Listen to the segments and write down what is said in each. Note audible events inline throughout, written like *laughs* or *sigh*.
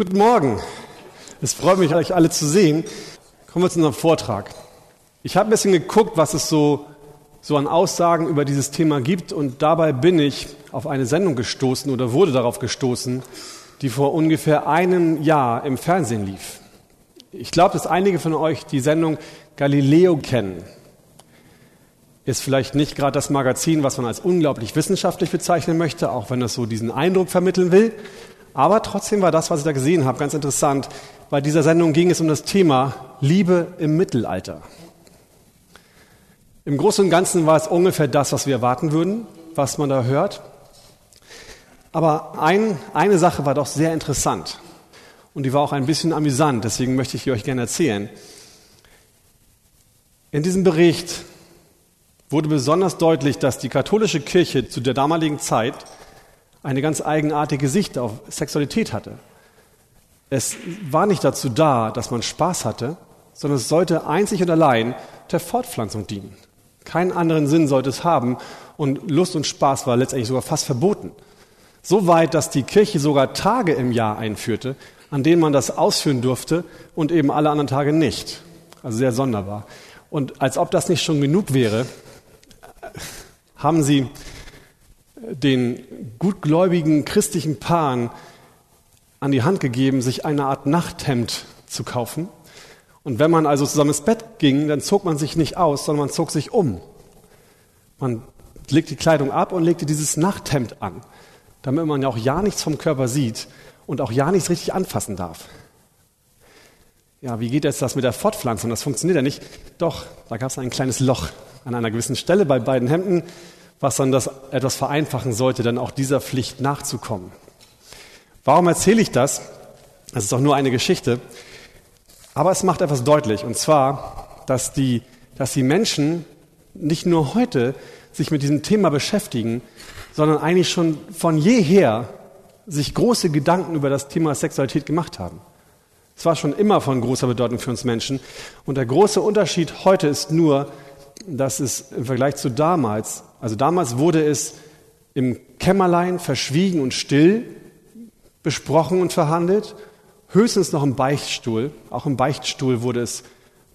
Guten Morgen. Es freut mich, euch alle zu sehen. Kommen wir zu unserem Vortrag. Ich habe ein bisschen geguckt, was es so, so an Aussagen über dieses Thema gibt und dabei bin ich auf eine Sendung gestoßen oder wurde darauf gestoßen, die vor ungefähr einem Jahr im Fernsehen lief. Ich glaube, dass einige von euch die Sendung Galileo kennen. Ist vielleicht nicht gerade das Magazin, was man als unglaublich wissenschaftlich bezeichnen möchte, auch wenn das so diesen Eindruck vermitteln will. Aber trotzdem war das, was ich da gesehen habe, ganz interessant. Bei dieser Sendung ging es um das Thema Liebe im Mittelalter. Im Großen und Ganzen war es ungefähr das, was wir erwarten würden, was man da hört. Aber ein, eine Sache war doch sehr interessant und die war auch ein bisschen amüsant, deswegen möchte ich euch gerne erzählen. In diesem Bericht wurde besonders deutlich, dass die katholische Kirche zu der damaligen Zeit eine ganz eigenartige Sicht auf Sexualität hatte. Es war nicht dazu da, dass man Spaß hatte, sondern es sollte einzig und allein der Fortpflanzung dienen. Keinen anderen Sinn sollte es haben und Lust und Spaß war letztendlich sogar fast verboten. So weit, dass die Kirche sogar Tage im Jahr einführte, an denen man das ausführen durfte und eben alle anderen Tage nicht. Also sehr sonderbar. Und als ob das nicht schon genug wäre, haben sie den gutgläubigen christlichen Paaren an die Hand gegeben, sich eine Art Nachthemd zu kaufen. Und wenn man also zusammen ins Bett ging, dann zog man sich nicht aus, sondern man zog sich um. Man legte die Kleidung ab und legte dieses Nachthemd an, damit man ja auch ja nichts vom Körper sieht und auch ja nichts richtig anfassen darf. Ja, wie geht jetzt das mit der Fortpflanzung? Das funktioniert ja nicht. Doch, da gab es ein kleines Loch an einer gewissen Stelle bei beiden Hemden was dann das etwas vereinfachen sollte, dann auch dieser Pflicht nachzukommen. Warum erzähle ich das? Das ist auch nur eine Geschichte. Aber es macht etwas deutlich, und zwar, dass die, dass die Menschen nicht nur heute sich mit diesem Thema beschäftigen, sondern eigentlich schon von jeher sich große Gedanken über das Thema Sexualität gemacht haben. Es war schon immer von großer Bedeutung für uns Menschen. Und der große Unterschied heute ist nur, dass es im Vergleich zu damals also damals wurde es im Kämmerlein verschwiegen und still besprochen und verhandelt, höchstens noch im Beichtstuhl. Auch im Beichtstuhl wurde es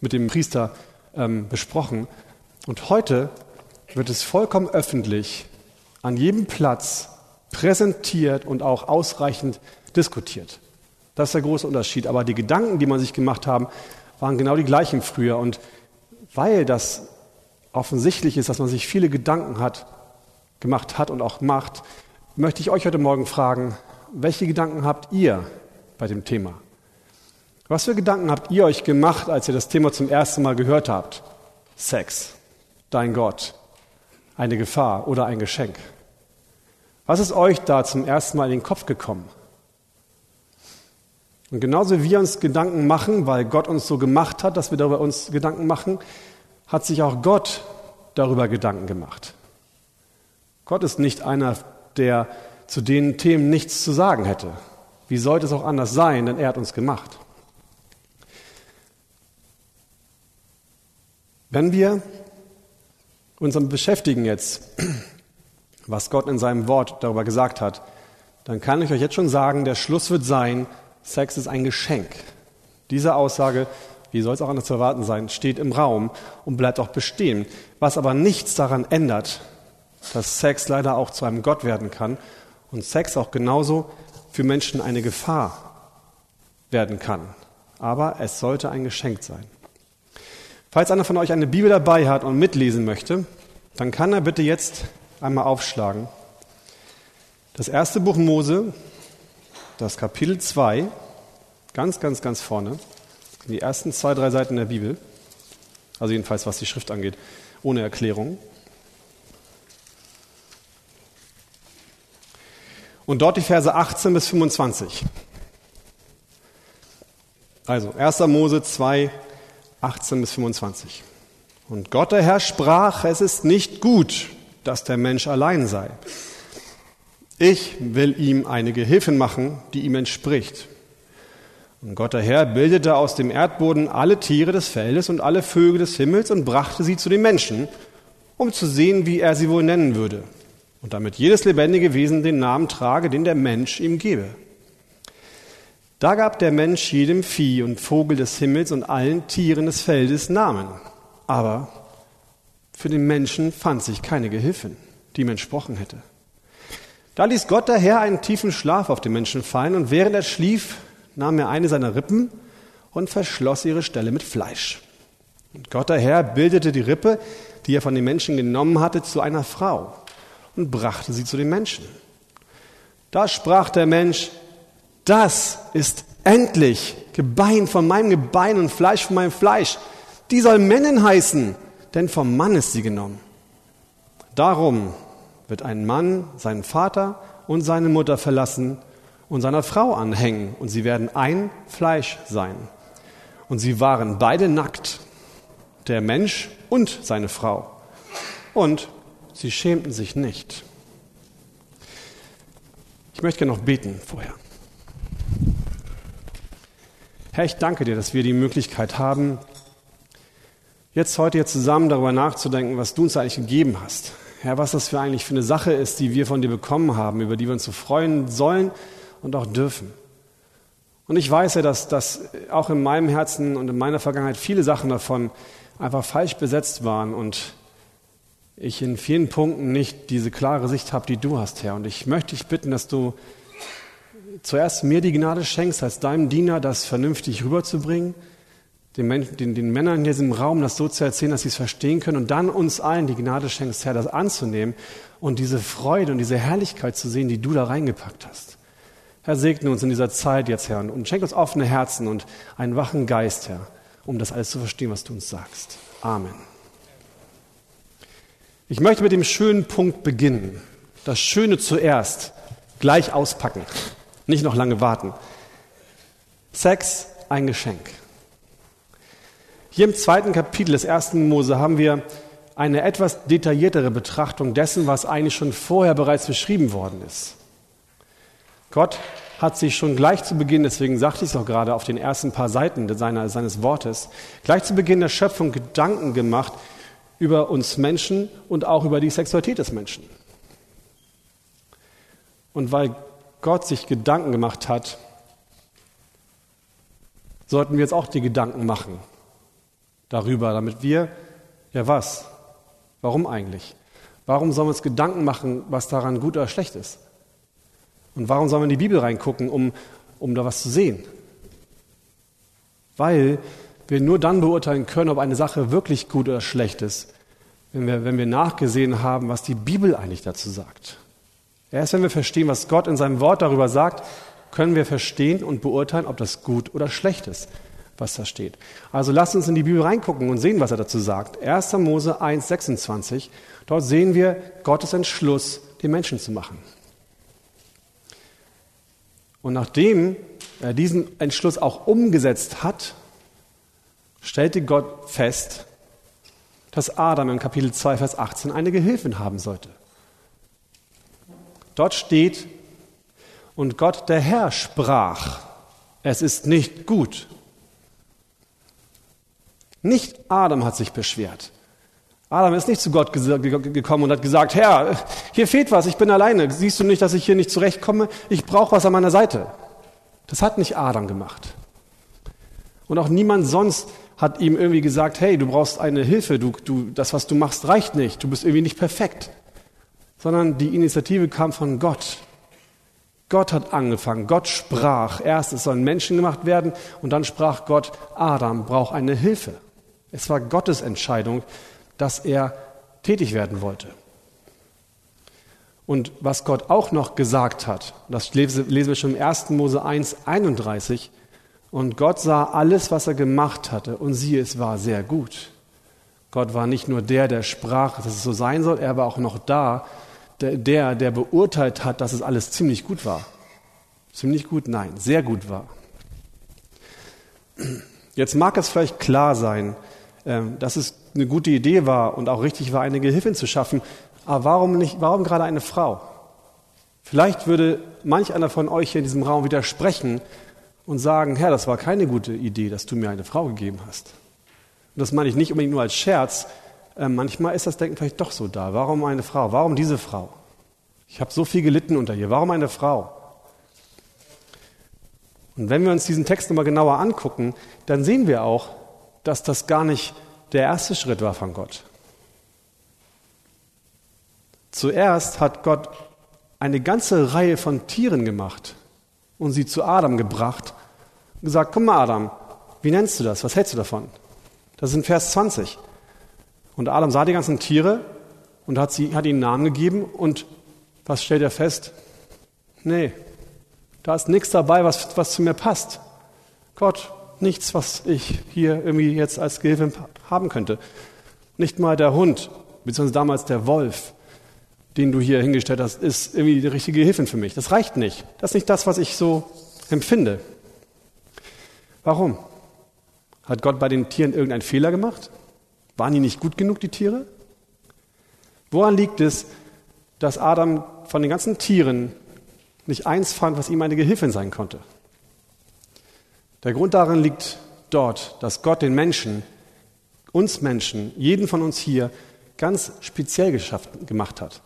mit dem Priester ähm, besprochen. Und heute wird es vollkommen öffentlich an jedem Platz präsentiert und auch ausreichend diskutiert. Das ist der große Unterschied. Aber die Gedanken, die man sich gemacht haben, waren genau die gleichen früher. Und weil das offensichtlich ist, dass man sich viele Gedanken hat, gemacht hat und auch macht, möchte ich euch heute Morgen fragen, welche Gedanken habt ihr bei dem Thema? Was für Gedanken habt ihr euch gemacht, als ihr das Thema zum ersten Mal gehört habt? Sex, dein Gott, eine Gefahr oder ein Geschenk. Was ist euch da zum ersten Mal in den Kopf gekommen? Und genauso wie wir uns Gedanken machen, weil Gott uns so gemacht hat, dass wir darüber uns Gedanken machen, hat sich auch Gott darüber Gedanken gemacht. Gott ist nicht einer, der zu den Themen nichts zu sagen hätte. Wie sollte es auch anders sein, denn er hat uns gemacht. Wenn wir uns damit beschäftigen jetzt, *clears throat* was Gott in seinem Wort darüber gesagt hat, dann kann ich euch jetzt schon sagen, der Schluss wird sein, Sex ist ein Geschenk. Diese Aussage wie soll es auch anders zu erwarten sein, steht im Raum und bleibt auch bestehen. Was aber nichts daran ändert, dass Sex leider auch zu einem Gott werden kann und Sex auch genauso für Menschen eine Gefahr werden kann. Aber es sollte ein Geschenk sein. Falls einer von euch eine Bibel dabei hat und mitlesen möchte, dann kann er bitte jetzt einmal aufschlagen. Das erste Buch Mose, das Kapitel 2, ganz, ganz, ganz vorne die ersten zwei, drei Seiten der Bibel, also jedenfalls was die Schrift angeht, ohne Erklärung. Und dort die Verse 18 bis 25. Also 1. Mose 2, 18 bis 25. Und Gott der Herr sprach, es ist nicht gut, dass der Mensch allein sei. Ich will ihm eine Gehilfin machen, die ihm entspricht. Und Gott der Herr bildete aus dem Erdboden alle Tiere des Feldes und alle Vögel des Himmels und brachte sie zu den Menschen, um zu sehen, wie er sie wohl nennen würde. Und damit jedes lebendige Wesen den Namen trage, den der Mensch ihm gebe. Da gab der Mensch jedem Vieh und Vogel des Himmels und allen Tieren des Feldes Namen. Aber für den Menschen fand sich keine Gehilfin, die ihm entsprochen hätte. Da ließ Gott daher einen tiefen Schlaf auf den Menschen fallen und während er schlief, nahm er eine seiner Rippen und verschloss ihre Stelle mit Fleisch. Und Gott daher bildete die Rippe, die er von den Menschen genommen hatte, zu einer Frau und brachte sie zu den Menschen. Da sprach der Mensch, das ist endlich Gebein von meinem Gebein und Fleisch von meinem Fleisch. Die soll Männin heißen, denn vom Mann ist sie genommen. Darum wird ein Mann seinen Vater und seine Mutter verlassen und seiner Frau anhängen, und sie werden ein Fleisch sein. Und sie waren beide nackt, der Mensch und seine Frau. Und sie schämten sich nicht. Ich möchte gerne noch beten vorher. Herr, ich danke dir, dass wir die Möglichkeit haben, jetzt heute hier zusammen darüber nachzudenken, was du uns eigentlich gegeben hast. Herr, was das für eigentlich für eine Sache ist, die wir von dir bekommen haben, über die wir uns so freuen sollen und auch dürfen. Und ich weiß ja, dass, dass auch in meinem Herzen und in meiner Vergangenheit viele Sachen davon einfach falsch besetzt waren und ich in vielen Punkten nicht diese klare Sicht habe, die du hast, Herr. Und ich möchte dich bitten, dass du zuerst mir die Gnade schenkst, als deinem Diener das vernünftig rüberzubringen, den, Menschen, den, den Männern in diesem Raum das so zu erzählen, dass sie es verstehen können und dann uns allen die Gnade schenkst, Herr, das anzunehmen und diese Freude und diese Herrlichkeit zu sehen, die du da reingepackt hast. Herr, segne uns in dieser Zeit jetzt, Herr, und schenk uns offene Herzen und einen wachen Geist, Herr, um das alles zu verstehen, was du uns sagst. Amen. Ich möchte mit dem schönen Punkt beginnen. Das Schöne zuerst, gleich auspacken. Nicht noch lange warten. Sex, ein Geschenk. Hier im zweiten Kapitel des ersten Mose haben wir eine etwas detailliertere Betrachtung dessen, was eigentlich schon vorher bereits beschrieben worden ist. Gott hat sich schon gleich zu Beginn, deswegen sagte ich es auch gerade auf den ersten paar Seiten seiner, seines Wortes, gleich zu Beginn der Schöpfung Gedanken gemacht über uns Menschen und auch über die Sexualität des Menschen. Und weil Gott sich Gedanken gemacht hat, sollten wir jetzt auch die Gedanken machen darüber, damit wir, ja was? Warum eigentlich? Warum sollen wir uns Gedanken machen, was daran gut oder schlecht ist? Und warum sollen wir in die Bibel reingucken, um, um da was zu sehen? Weil wir nur dann beurteilen können, ob eine Sache wirklich gut oder schlecht ist, wenn wir, wenn wir nachgesehen haben, was die Bibel eigentlich dazu sagt. Erst wenn wir verstehen, was Gott in seinem Wort darüber sagt, können wir verstehen und beurteilen, ob das gut oder schlecht ist, was da steht. Also lasst uns in die Bibel reingucken und sehen, was er dazu sagt. 1. Mose 1, 26. Dort sehen wir Gottes Entschluss, den Menschen zu machen. Und nachdem er diesen Entschluss auch umgesetzt hat, stellte Gott fest, dass Adam in Kapitel 2, Vers 18 eine Gehilfin haben sollte. Dort steht, und Gott der Herr sprach, es ist nicht gut. Nicht Adam hat sich beschwert. Adam ist nicht zu Gott gekommen und hat gesagt, Herr, hier fehlt was, ich bin alleine. Siehst du nicht, dass ich hier nicht zurechtkomme? Ich brauche was an meiner Seite. Das hat nicht Adam gemacht. Und auch niemand sonst hat ihm irgendwie gesagt, hey, du brauchst eine Hilfe, du, du, das, was du machst, reicht nicht, du bist irgendwie nicht perfekt sondern die Initiative kam von Gott. Gott hat angefangen, Gott sprach. Erst es sollen Menschen gemacht werden und dann sprach Gott, Adam braucht eine Hilfe. Es war Gottes Entscheidung, dass er tätig werden wollte. Und was Gott auch noch gesagt hat, das lesen wir schon im 1. Mose 1, 31, und Gott sah alles, was er gemacht hatte, und siehe, es war sehr gut. Gott war nicht nur der, der sprach, dass es so sein soll, er war auch noch da, der, der beurteilt hat, dass es alles ziemlich gut war. Ziemlich gut? Nein, sehr gut war. Jetzt mag es vielleicht klar sein, ähm, dass es eine gute Idee war und auch richtig war, eine Gehilfin zu schaffen. Aber warum nicht, warum gerade eine Frau? Vielleicht würde manch einer von euch hier in diesem Raum widersprechen und sagen, Herr, das war keine gute Idee, dass du mir eine Frau gegeben hast. Und das meine ich nicht unbedingt nur als Scherz, äh, manchmal ist das Denken vielleicht doch so da. Warum eine Frau? Warum diese Frau? Ich habe so viel gelitten unter ihr. Warum eine Frau? Und wenn wir uns diesen Text nochmal genauer angucken, dann sehen wir auch, dass das gar nicht der erste Schritt war von Gott. Zuerst hat Gott eine ganze Reihe von Tieren gemacht und sie zu Adam gebracht und gesagt, komm mal Adam, wie nennst du das? Was hältst du davon? Das ist in Vers 20. Und Adam sah die ganzen Tiere und hat, sie, hat ihnen Namen gegeben und was stellt er fest? Nee, da ist nichts dabei, was, was zu mir passt. Gott, nichts, was ich hier irgendwie jetzt als Gehilfe haben könnte. Nicht mal der Hund, beziehungsweise damals der Wolf, den du hier hingestellt hast, ist irgendwie die richtige Hilfe für mich. Das reicht nicht. Das ist nicht das, was ich so empfinde. Warum? Hat Gott bei den Tieren irgendeinen Fehler gemacht? Waren die nicht gut genug, die Tiere? Woran liegt es, dass Adam von den ganzen Tieren nicht eins fand, was ihm eine Gehilfin sein konnte? Der Grund darin liegt dort, dass Gott den Menschen, uns Menschen, jeden von uns hier, ganz speziell geschafft, gemacht hat.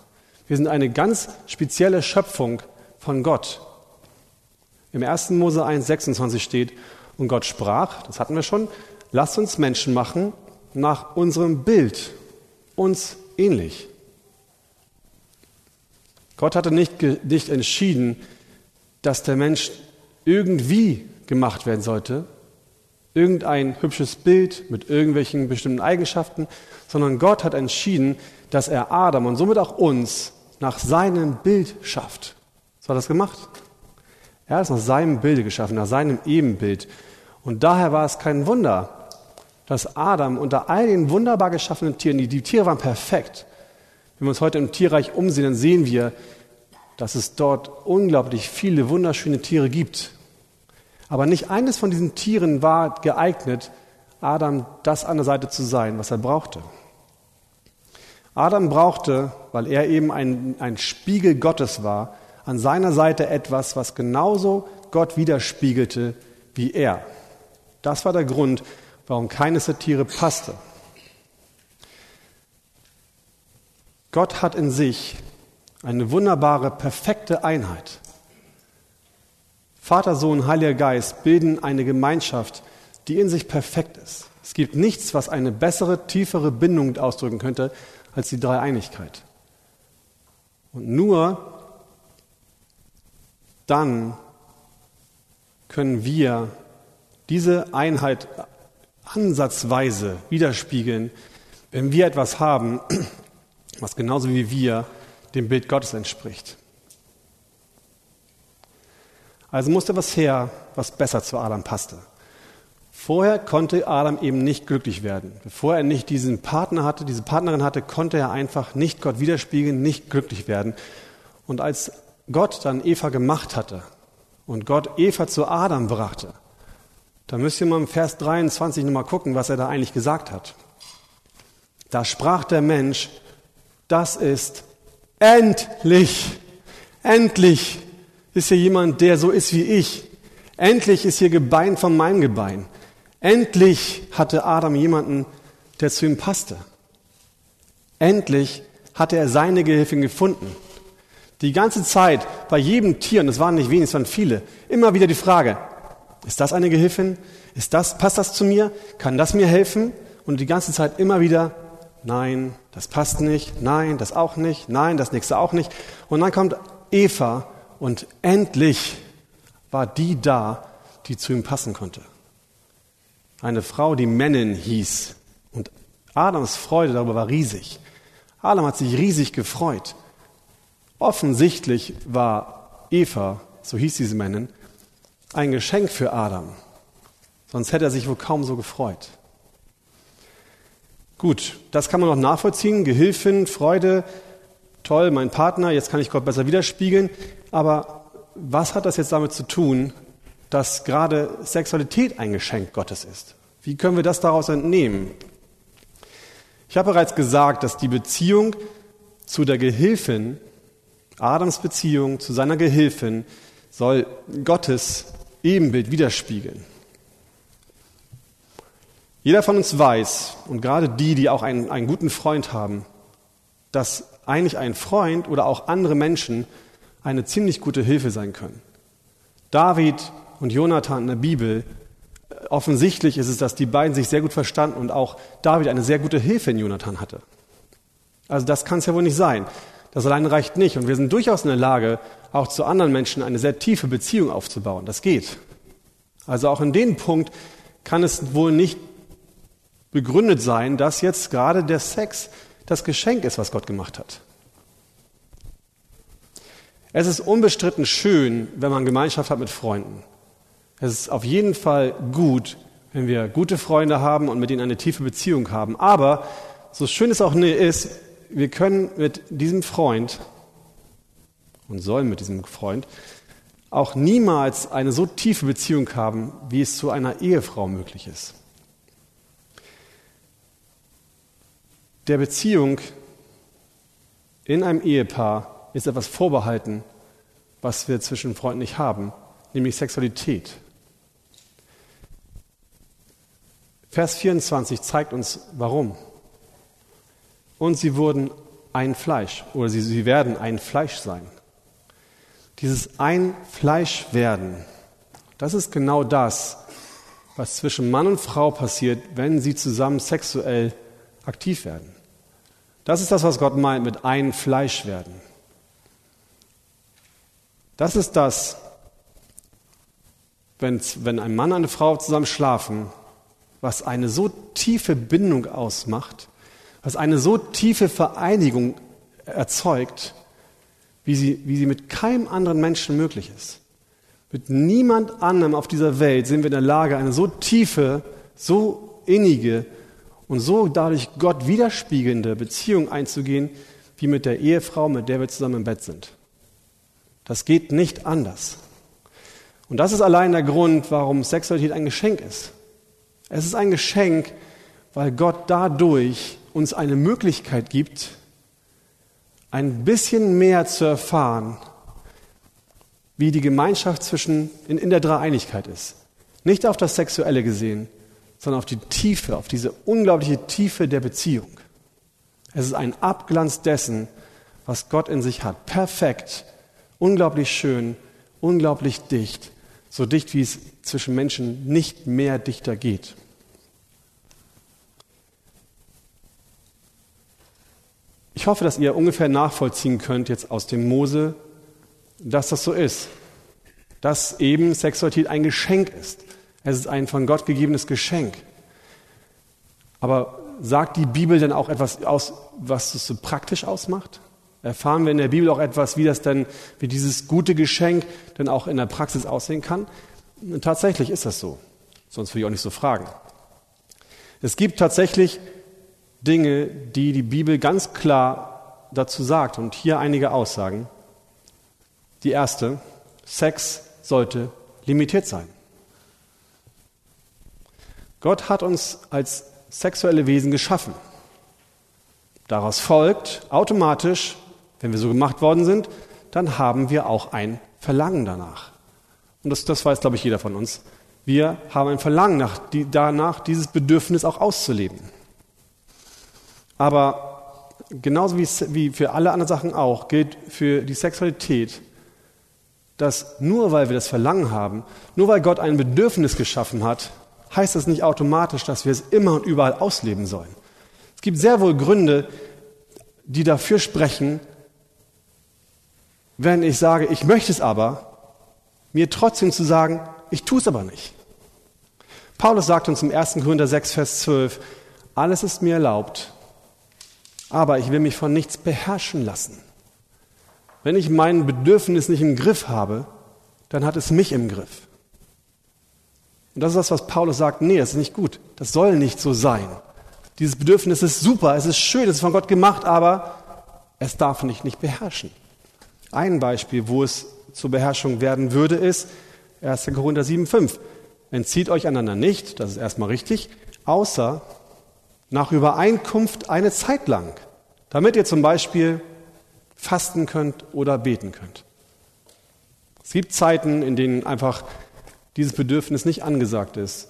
Wir sind eine ganz spezielle Schöpfung von Gott. Im 1. Mose 1, 26 steht, und Gott sprach, das hatten wir schon, lasst uns Menschen machen nach unserem Bild, uns ähnlich. Gott hatte nicht, nicht entschieden, dass der Mensch irgendwie gemacht werden sollte, irgendein hübsches Bild mit irgendwelchen bestimmten Eigenschaften, sondern Gott hat entschieden, dass er Adam und somit auch uns nach seinem Bild schafft. So hat er das gemacht. Er hat es nach seinem Bilde geschaffen, nach seinem Ebenbild. Und daher war es kein Wunder, dass Adam unter all den wunderbar geschaffenen Tieren, die, die Tiere waren perfekt. Wenn wir uns heute im Tierreich umsehen, dann sehen wir, dass es dort unglaublich viele wunderschöne Tiere gibt. Aber nicht eines von diesen Tieren war geeignet, Adam das an der Seite zu sein, was er brauchte. Adam brauchte, weil er eben ein, ein Spiegel Gottes war, an seiner Seite etwas, was genauso Gott widerspiegelte wie er. Das war der Grund, warum keines der Tiere passte. Gott hat in sich eine wunderbare, perfekte Einheit. Vater, Sohn, Heiliger Geist bilden eine Gemeinschaft, die in sich perfekt ist. Es gibt nichts, was eine bessere, tiefere Bindung ausdrücken könnte als die Dreieinigkeit. Und nur dann können wir diese Einheit ansatzweise widerspiegeln, wenn wir etwas haben, *clears throat* was genauso wie wir dem Bild Gottes entspricht. Also musste was her, was besser zu Adam passte. Vorher konnte Adam eben nicht glücklich werden. Bevor er nicht diesen Partner hatte, diese Partnerin hatte, konnte er einfach nicht Gott widerspiegeln, nicht glücklich werden. Und als Gott dann Eva gemacht hatte und Gott Eva zu Adam brachte, da müsst ihr mal im Vers 23 nochmal gucken, was er da eigentlich gesagt hat. Da sprach der Mensch, das ist endlich, endlich ist hier jemand, der so ist wie ich. Endlich ist hier Gebein von meinem Gebein. Endlich hatte Adam jemanden, der zu ihm passte. Endlich hatte er seine Gehilfin gefunden. Die ganze Zeit bei jedem Tier, und es waren nicht wenige, es waren viele, immer wieder die Frage, ist das eine Gehilfin? Ist das, passt das zu mir? Kann das mir helfen? Und die ganze Zeit immer wieder, nein, das passt nicht, nein, das auch nicht, nein, das nächste auch nicht. Und dann kommt Eva und endlich war die da, die zu ihm passen konnte eine Frau, die Männin hieß. Und Adams Freude darüber war riesig. Adam hat sich riesig gefreut. Offensichtlich war Eva, so hieß diese Männin, ein Geschenk für Adam. Sonst hätte er sich wohl kaum so gefreut. Gut, das kann man noch nachvollziehen. Gehilfin, Freude, toll, mein Partner, jetzt kann ich Gott besser widerspiegeln. Aber was hat das jetzt damit zu tun, dass gerade Sexualität ein Geschenk Gottes ist. Wie können wir das daraus entnehmen? Ich habe bereits gesagt, dass die Beziehung zu der Gehilfin, Adams Beziehung zu seiner Gehilfin, soll Gottes Ebenbild widerspiegeln. Jeder von uns weiß, und gerade die, die auch einen, einen guten Freund haben, dass eigentlich ein Freund oder auch andere Menschen eine ziemlich gute Hilfe sein können. David und Jonathan in der Bibel, offensichtlich ist es, dass die beiden sich sehr gut verstanden und auch David eine sehr gute Hilfe in Jonathan hatte. Also das kann es ja wohl nicht sein. Das alleine reicht nicht. Und wir sind durchaus in der Lage, auch zu anderen Menschen eine sehr tiefe Beziehung aufzubauen. Das geht. Also auch in dem Punkt kann es wohl nicht begründet sein, dass jetzt gerade der Sex das Geschenk ist, was Gott gemacht hat. Es ist unbestritten schön, wenn man Gemeinschaft hat mit Freunden. Es ist auf jeden Fall gut, wenn wir gute Freunde haben und mit ihnen eine tiefe Beziehung haben. Aber so schön es auch ist, wir können mit diesem Freund und sollen mit diesem Freund auch niemals eine so tiefe Beziehung haben, wie es zu einer Ehefrau möglich ist. Der Beziehung in einem Ehepaar ist etwas vorbehalten, was wir zwischen Freunden nicht haben, nämlich Sexualität. Vers 24 zeigt uns, warum. Und sie wurden ein Fleisch oder sie, sie werden ein Fleisch sein. Dieses ein Fleisch werden, das ist genau das, was zwischen Mann und Frau passiert, wenn sie zusammen sexuell aktiv werden. Das ist das, was Gott meint mit ein Fleisch werden. Das ist das, wenn, wenn ein Mann und eine Frau zusammen schlafen, was eine so tiefe Bindung ausmacht, was eine so tiefe Vereinigung erzeugt, wie sie, wie sie mit keinem anderen Menschen möglich ist. Mit niemand anderem auf dieser Welt sind wir in der Lage, eine so tiefe, so innige und so dadurch Gott widerspiegelnde Beziehung einzugehen, wie mit der Ehefrau, mit der wir zusammen im Bett sind. Das geht nicht anders. Und das ist allein der Grund, warum Sexualität ein Geschenk ist. Es ist ein Geschenk, weil Gott dadurch uns eine Möglichkeit gibt, ein bisschen mehr zu erfahren, wie die Gemeinschaft zwischen in, in der Dreieinigkeit ist. Nicht auf das Sexuelle gesehen, sondern auf die Tiefe, auf diese unglaubliche Tiefe der Beziehung. Es ist ein Abglanz dessen, was Gott in sich hat. Perfekt, unglaublich schön, unglaublich dicht, so dicht wie es zwischen Menschen nicht mehr dichter geht. Ich hoffe, dass ihr ungefähr nachvollziehen könnt jetzt aus dem Mose, dass das so ist. Dass eben Sexualität ein Geschenk ist. Es ist ein von Gott gegebenes Geschenk. Aber sagt die Bibel denn auch etwas aus, was es so praktisch ausmacht? Erfahren wir in der Bibel auch etwas, wie das denn, wie dieses gute Geschenk denn auch in der Praxis aussehen kann? Und tatsächlich ist das so. Sonst würde ich auch nicht so fragen. Es gibt tatsächlich Dinge, die die Bibel ganz klar dazu sagt. Und hier einige Aussagen. Die erste, Sex sollte limitiert sein. Gott hat uns als sexuelle Wesen geschaffen. Daraus folgt automatisch, wenn wir so gemacht worden sind, dann haben wir auch ein Verlangen danach. Und das, das weiß, glaube ich, jeder von uns. Wir haben ein Verlangen nach, die, danach, dieses Bedürfnis auch auszuleben. Aber genauso wie, wie für alle anderen Sachen auch, gilt für die Sexualität, dass nur weil wir das Verlangen haben, nur weil Gott ein Bedürfnis geschaffen hat, heißt das nicht automatisch, dass wir es immer und überall ausleben sollen. Es gibt sehr wohl Gründe, die dafür sprechen, wenn ich sage, ich möchte es aber, mir trotzdem zu sagen, ich tue es aber nicht. Paulus sagt uns im 1. Korinther 6, Vers 12, alles ist mir erlaubt, aber ich will mich von nichts beherrschen lassen. Wenn ich mein Bedürfnis nicht im Griff habe, dann hat es mich im Griff. Und das ist das, was Paulus sagt, nee, das ist nicht gut. Das soll nicht so sein. Dieses Bedürfnis ist super, es ist schön, es ist von Gott gemacht, aber es darf nicht, nicht beherrschen. Ein Beispiel, wo es zur Beherrschung werden würde, ist 1. Korinther 7,5. Entzieht euch einander nicht, das ist erstmal richtig, außer nach Übereinkunft eine Zeit lang, damit ihr zum Beispiel fasten könnt oder beten könnt. Es gibt Zeiten, in denen einfach dieses Bedürfnis nicht angesagt ist,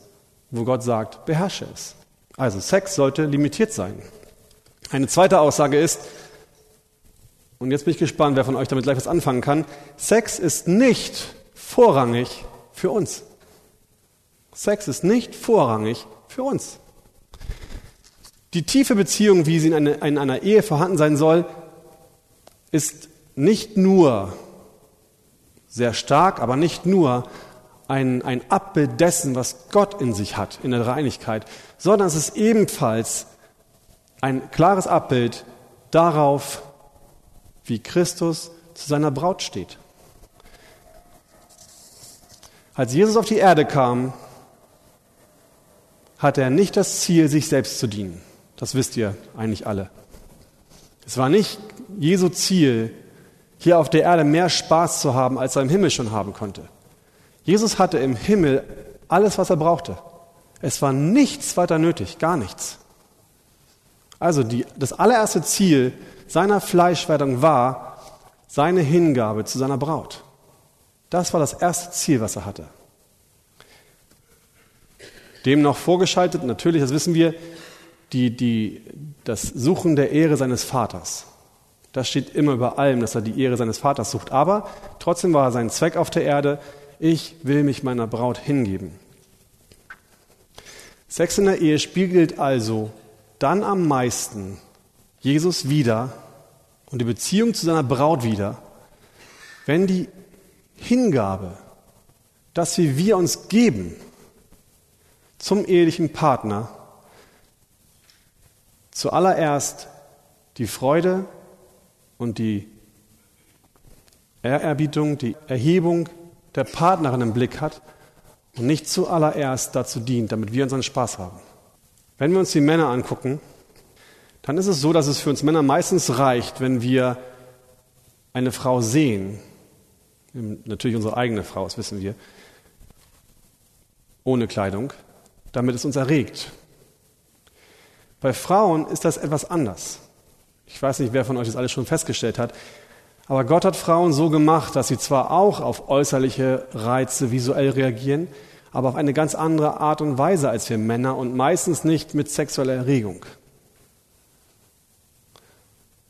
wo Gott sagt, beherrsche es. Also Sex sollte limitiert sein. Eine zweite Aussage ist, und jetzt bin ich gespannt, wer von euch damit gleich was anfangen kann, Sex ist nicht vorrangig für uns. Sex ist nicht vorrangig für uns. Die tiefe Beziehung, wie sie in, eine, in einer Ehe vorhanden sein soll, ist nicht nur sehr stark, aber nicht nur ein, ein Abbild dessen, was Gott in sich hat, in der Reinigkeit, sondern es ist ebenfalls ein klares Abbild darauf, wie Christus zu seiner Braut steht. Als Jesus auf die Erde kam, hatte er nicht das Ziel, sich selbst zu dienen. Das wisst ihr eigentlich alle. Es war nicht Jesu Ziel, hier auf der Erde mehr Spaß zu haben, als er im Himmel schon haben konnte. Jesus hatte im Himmel alles, was er brauchte. Es war nichts weiter nötig, gar nichts. Also die, das allererste Ziel seiner Fleischwerdung war seine Hingabe zu seiner Braut. Das war das erste Ziel, was er hatte. Dem noch vorgeschaltet, natürlich, das wissen wir, die, die, das Suchen der Ehre seines Vaters. Das steht immer über allem, dass er die Ehre seines Vaters sucht. Aber trotzdem war sein Zweck auf der Erde, ich will mich meiner Braut hingeben. Sex in der Ehe spiegelt also dann am meisten Jesus wieder und die Beziehung zu seiner Braut wieder, wenn die Hingabe, dass wie wir uns geben zum ehelichen Partner, zuallererst die Freude und die Ehrerbietung, die Erhebung der Partnerin im Blick hat und nicht zuallererst dazu dient, damit wir unseren Spaß haben. Wenn wir uns die Männer angucken, dann ist es so, dass es für uns Männer meistens reicht, wenn wir eine Frau sehen, natürlich unsere eigene Frau, das wissen wir, ohne Kleidung, damit es uns erregt. Bei Frauen ist das etwas anders. Ich weiß nicht, wer von euch das alles schon festgestellt hat, aber Gott hat Frauen so gemacht, dass sie zwar auch auf äußerliche Reize visuell reagieren, aber auf eine ganz andere Art und Weise als wir Männer und meistens nicht mit sexueller Erregung.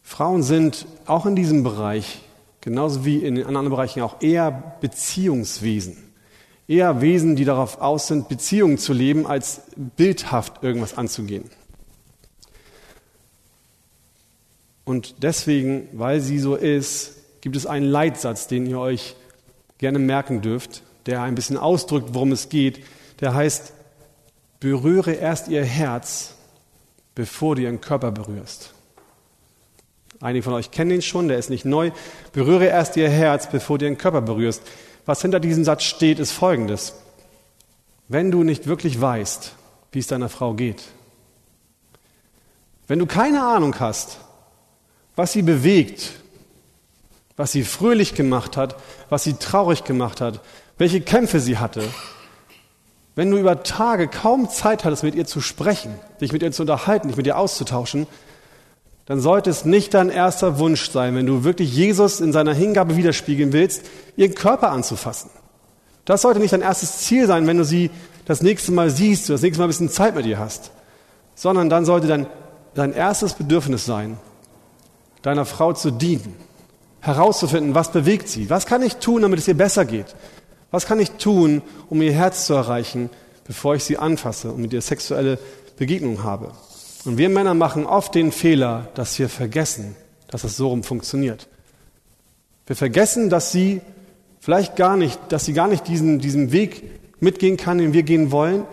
Frauen sind auch in diesem Bereich, genauso wie in anderen Bereichen auch, eher Beziehungswesen. Eher Wesen, die darauf aus sind, Beziehungen zu leben, als bildhaft irgendwas anzugehen. Und deswegen, weil sie so ist, gibt es einen Leitsatz, den ihr euch gerne merken dürft der ein bisschen ausdrückt, worum es geht. Der heißt, berühre erst ihr Herz, bevor du ihren Körper berührst. Einige von euch kennen ihn schon, der ist nicht neu. Berühre erst ihr Herz, bevor du ihren Körper berührst. Was hinter diesem Satz steht, ist folgendes. Wenn du nicht wirklich weißt, wie es deiner Frau geht, wenn du keine Ahnung hast, was sie bewegt, was sie fröhlich gemacht hat, was sie traurig gemacht hat, welche Kämpfe sie hatte. Wenn du über Tage kaum Zeit hattest, mit ihr zu sprechen, dich mit ihr zu unterhalten, dich mit ihr auszutauschen, dann sollte es nicht dein erster Wunsch sein, wenn du wirklich Jesus in seiner Hingabe widerspiegeln willst, ihren Körper anzufassen. Das sollte nicht dein erstes Ziel sein, wenn du sie das nächste Mal siehst, du das nächste Mal ein bisschen Zeit mit ihr hast, sondern dann sollte dein, dein erstes Bedürfnis sein, deiner Frau zu dienen, herauszufinden, was bewegt sie, was kann ich tun, damit es ihr besser geht, was kann ich tun, um ihr Herz zu erreichen, bevor ich sie anfasse und mit ihr sexuelle Begegnung habe? Und wir Männer machen oft den Fehler, dass wir vergessen, dass es so rum funktioniert. Wir vergessen, dass sie vielleicht gar nicht, dass sie gar nicht diesen, diesen Weg mitgehen kann, den wir gehen wollen,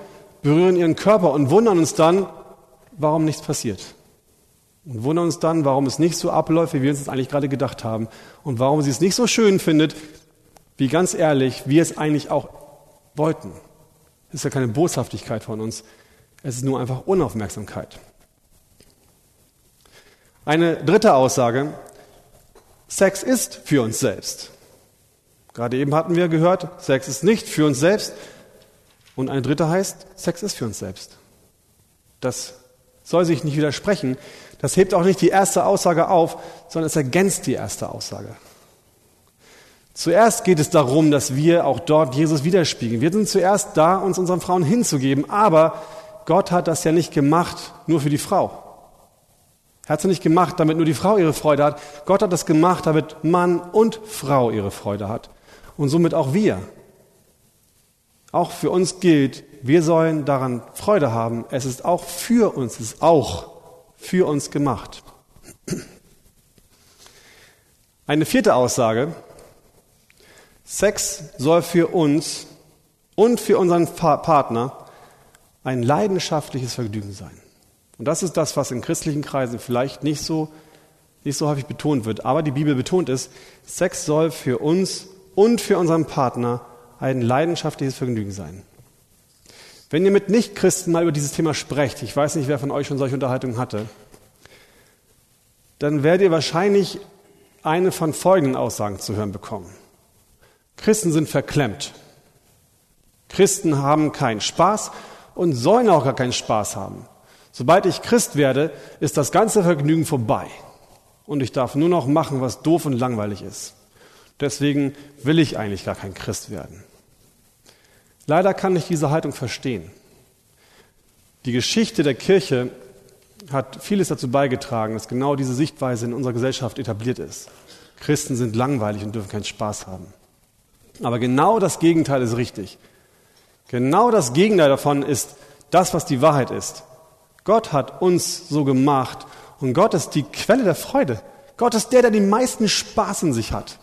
berühren ihren Körper und wundern uns dann, warum nichts passiert. Und wundern uns dann, warum es nicht so abläuft, wie wir uns das eigentlich gerade gedacht haben. Und warum sie es nicht so schön findet, wie ganz ehrlich wir es eigentlich auch wollten. Es ist ja keine Boshaftigkeit von uns, es ist nur einfach Unaufmerksamkeit. Eine dritte Aussage, Sex ist für uns selbst. Gerade eben hatten wir gehört, Sex ist nicht für uns selbst. Und eine dritte heißt, Sex ist für uns selbst. Das soll sich nicht widersprechen. Das hebt auch nicht die erste Aussage auf, sondern es ergänzt die erste Aussage. Zuerst geht es darum, dass wir auch dort Jesus widerspiegeln. Wir sind zuerst da, uns unseren Frauen hinzugeben, aber Gott hat das ja nicht gemacht nur für die Frau. Er hat es nicht gemacht, damit nur die Frau ihre Freude hat. Gott hat das gemacht, damit Mann und Frau ihre Freude hat. Und somit auch wir. Auch für uns gilt, wir sollen daran Freude haben. Es ist auch für uns, es ist auch für uns gemacht. Eine vierte Aussage. Sex soll für uns und für unseren Partner ein leidenschaftliches Vergnügen sein. Und das ist das, was in christlichen Kreisen vielleicht nicht so, nicht so häufig betont wird. Aber die Bibel betont es, Sex soll für uns und für unseren Partner ein leidenschaftliches Vergnügen sein. Wenn ihr mit Nichtchristen mal über dieses Thema sprecht, ich weiß nicht, wer von euch schon solche Unterhaltungen hatte, dann werdet ihr wahrscheinlich eine von folgenden Aussagen zu hören bekommen. Christen sind verklemmt. Christen haben keinen Spaß und sollen auch gar keinen Spaß haben. Sobald ich Christ werde, ist das ganze Vergnügen vorbei. Und ich darf nur noch machen, was doof und langweilig ist. Deswegen will ich eigentlich gar kein Christ werden. Leider kann ich diese Haltung verstehen. Die Geschichte der Kirche hat vieles dazu beigetragen, dass genau diese Sichtweise in unserer Gesellschaft etabliert ist. Christen sind langweilig und dürfen keinen Spaß haben. Aber genau das Gegenteil ist richtig. Genau das Gegenteil davon ist das, was die Wahrheit ist. Gott hat uns so gemacht und Gott ist die Quelle der Freude. Gott ist der, der den meisten Spaß in sich hat.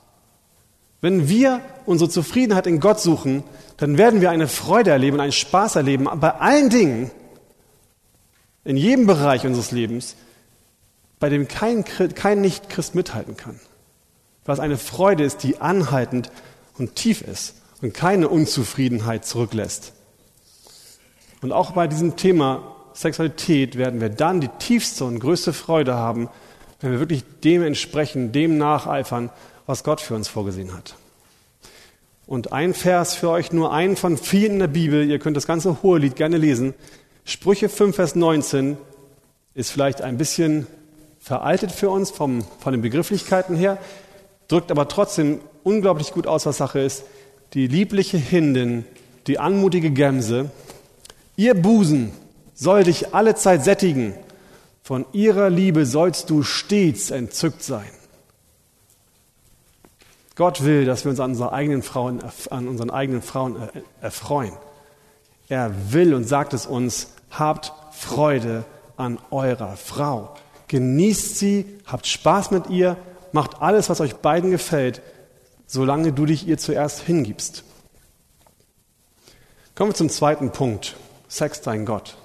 Wenn wir unsere Zufriedenheit in Gott suchen, dann werden wir eine Freude erleben, einen Spaß erleben, bei allen Dingen, in jedem Bereich unseres Lebens, bei dem kein, kein Nicht-Christ mithalten kann. Was eine Freude ist, die anhaltend und tief ist und keine Unzufriedenheit zurücklässt. Und auch bei diesem Thema Sexualität werden wir dann die tiefste und größte Freude haben, wenn wir wirklich dem entsprechen, dem nacheifern, was Gott für uns vorgesehen hat. Und ein Vers für euch, nur einen von vielen in der Bibel, ihr könnt das ganze hohe Lied gerne lesen. Sprüche 5, Vers 19 ist vielleicht ein bisschen veraltet für uns vom, von den Begrifflichkeiten her, drückt aber trotzdem unglaublich gut aus, was Sache ist. Die liebliche Hindin, die anmutige Gemse, ihr Busen soll dich alle Zeit sättigen. Von ihrer Liebe sollst du stets entzückt sein. Gott will, dass wir uns an, unseren eigenen Frauen, an unseren eigenen Frauen erfreuen. Er will und sagt es uns, habt Freude an eurer Frau. Genießt sie, habt Spaß mit ihr, macht alles, was euch beiden gefällt, solange du dich ihr zuerst hingibst. Kommen wir zum zweiten Punkt. Sex dein Gott.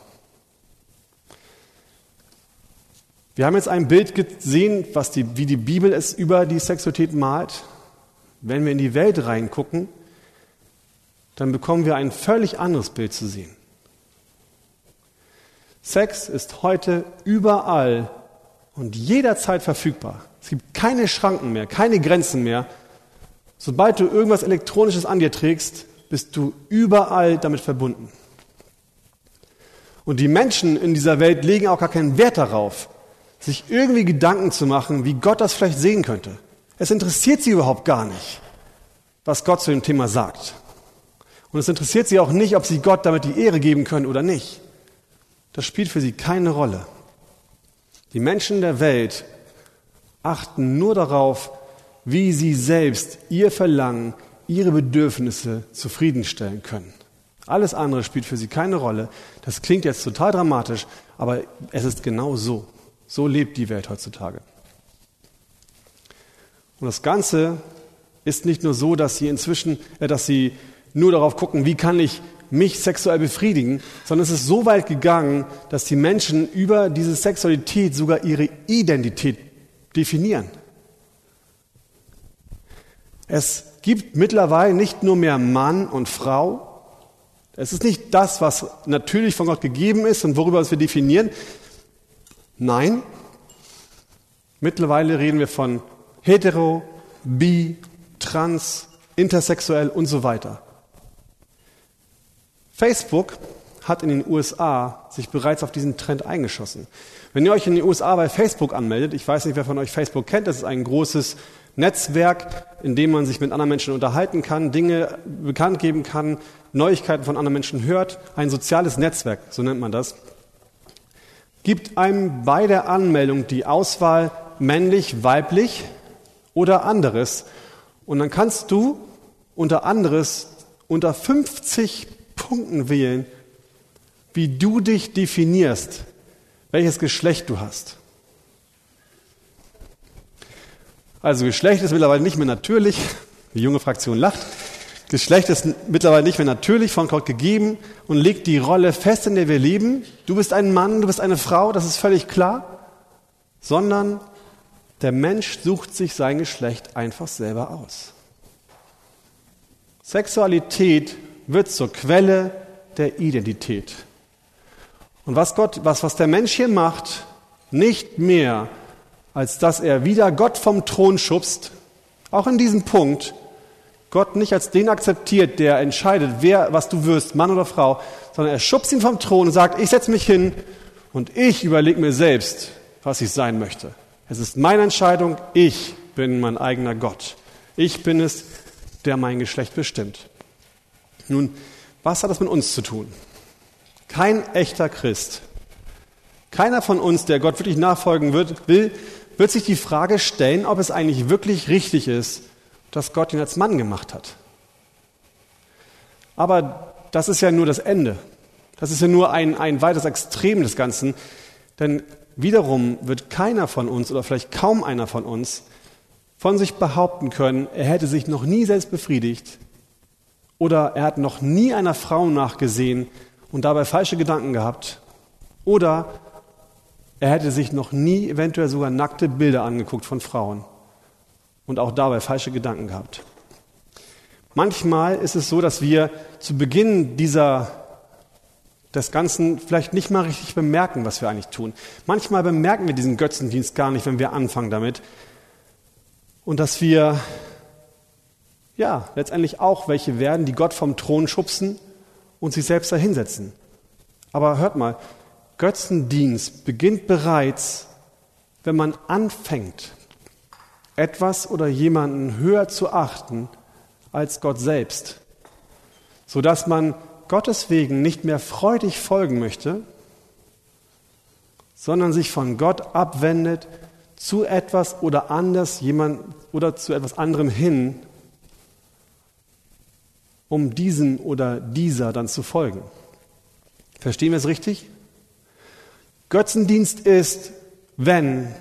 Wir haben jetzt ein Bild gesehen, was die, wie die Bibel es über die Sexualität malt. Wenn wir in die Welt reingucken, dann bekommen wir ein völlig anderes Bild zu sehen. Sex ist heute überall und jederzeit verfügbar. Es gibt keine Schranken mehr, keine Grenzen mehr. Sobald du irgendwas Elektronisches an dir trägst, bist du überall damit verbunden. Und die Menschen in dieser Welt legen auch gar keinen Wert darauf, sich irgendwie Gedanken zu machen, wie Gott das vielleicht sehen könnte. Es interessiert sie überhaupt gar nicht, was Gott zu dem Thema sagt. Und es interessiert sie auch nicht, ob sie Gott damit die Ehre geben können oder nicht. Das spielt für sie keine Rolle. Die Menschen der Welt achten nur darauf, wie sie selbst ihr Verlangen, ihre Bedürfnisse zufriedenstellen können. Alles andere spielt für sie keine Rolle. Das klingt jetzt total dramatisch, aber es ist genau so. So lebt die Welt heutzutage. Und das Ganze ist nicht nur so, dass sie inzwischen, äh, dass sie nur darauf gucken, wie kann ich mich sexuell befriedigen, sondern es ist so weit gegangen, dass die Menschen über diese Sexualität sogar ihre Identität definieren. Es gibt mittlerweile nicht nur mehr Mann und Frau. Es ist nicht das, was natürlich von Gott gegeben ist und worüber wir definieren. Nein, mittlerweile reden wir von hetero, bi, trans, intersexuell und so weiter. Facebook hat in den USA sich bereits auf diesen Trend eingeschossen. Wenn ihr euch in den USA bei Facebook anmeldet, ich weiß nicht, wer von euch Facebook kennt, das ist ein großes Netzwerk, in dem man sich mit anderen Menschen unterhalten kann, Dinge bekannt geben kann, Neuigkeiten von anderen Menschen hört, ein soziales Netzwerk, so nennt man das, gibt einem bei der Anmeldung die Auswahl männlich, weiblich oder anderes. Und dann kannst du unter anderes unter 50 Punkten wählen, wie du dich definierst, welches Geschlecht du hast. Also Geschlecht ist mittlerweile nicht mehr natürlich. Die junge Fraktion lacht. Geschlecht ist mittlerweile nicht mehr natürlich von Gott gegeben und legt die Rolle fest, in der wir leben. Du bist ein Mann, du bist eine Frau, das ist völlig klar. Sondern der Mensch sucht sich sein Geschlecht einfach selber aus. Sexualität wird zur Quelle der Identität. Und was Gott, was, was der Mensch hier macht, nicht mehr, als dass er wieder Gott vom Thron schubst, auch in diesem Punkt, Gott nicht als den akzeptiert, der entscheidet, wer, was du wirst, Mann oder Frau, sondern er schubst ihn vom Thron und sagt, ich setze mich hin und ich überlege mir selbst, was ich sein möchte. Es ist meine Entscheidung, ich bin mein eigener Gott. Ich bin es, der mein Geschlecht bestimmt. Nun, was hat das mit uns zu tun? Kein echter Christ, keiner von uns, der Gott wirklich nachfolgen wird, will, wird sich die Frage stellen, ob es eigentlich wirklich richtig ist, dass Gott ihn als Mann gemacht hat. Aber das ist ja nur das Ende. Das ist ja nur ein, ein weiteres Extrem des Ganzen. Denn wiederum wird keiner von uns oder vielleicht kaum einer von uns von sich behaupten können, er hätte sich noch nie selbst befriedigt oder er hat noch nie einer Frau nachgesehen und dabei falsche Gedanken gehabt oder er hätte sich noch nie eventuell sogar nackte Bilder angeguckt von Frauen und auch dabei falsche Gedanken gehabt. Manchmal ist es so, dass wir zu Beginn dieser des Ganzen vielleicht nicht mal richtig bemerken, was wir eigentlich tun. Manchmal bemerken wir diesen Götzendienst gar nicht, wenn wir anfangen damit. Und dass wir ja letztendlich auch welche werden, die Gott vom Thron schubsen und sich selbst dahinsetzen. Aber hört mal, Götzendienst beginnt bereits, wenn man anfängt, etwas oder jemanden höher zu achten als Gott selbst, sodass man Gottes Wegen nicht mehr freudig folgen möchte, sondern sich von Gott abwendet zu etwas oder anders jemand oder zu etwas anderem hin, um diesem oder dieser dann zu folgen. Verstehen wir es richtig? Götzendienst ist, wenn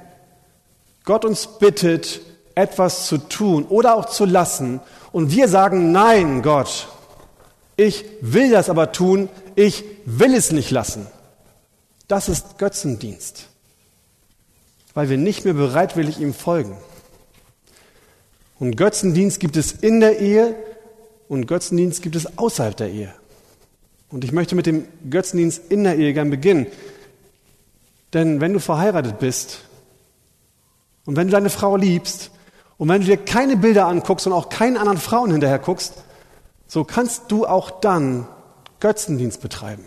Gott uns bittet, etwas zu tun oder auch zu lassen und wir sagen, nein, Gott, ich will das aber tun, ich will es nicht lassen. Das ist Götzendienst, weil wir nicht mehr bereitwillig ihm folgen. Und Götzendienst gibt es in der Ehe und Götzendienst gibt es außerhalb der Ehe. Und ich möchte mit dem Götzendienst in der Ehe gern beginnen. Denn wenn du verheiratet bist und wenn du deine Frau liebst und wenn du dir keine Bilder anguckst und auch keinen anderen Frauen hinterher guckst, so kannst du auch dann Götzendienst betreiben.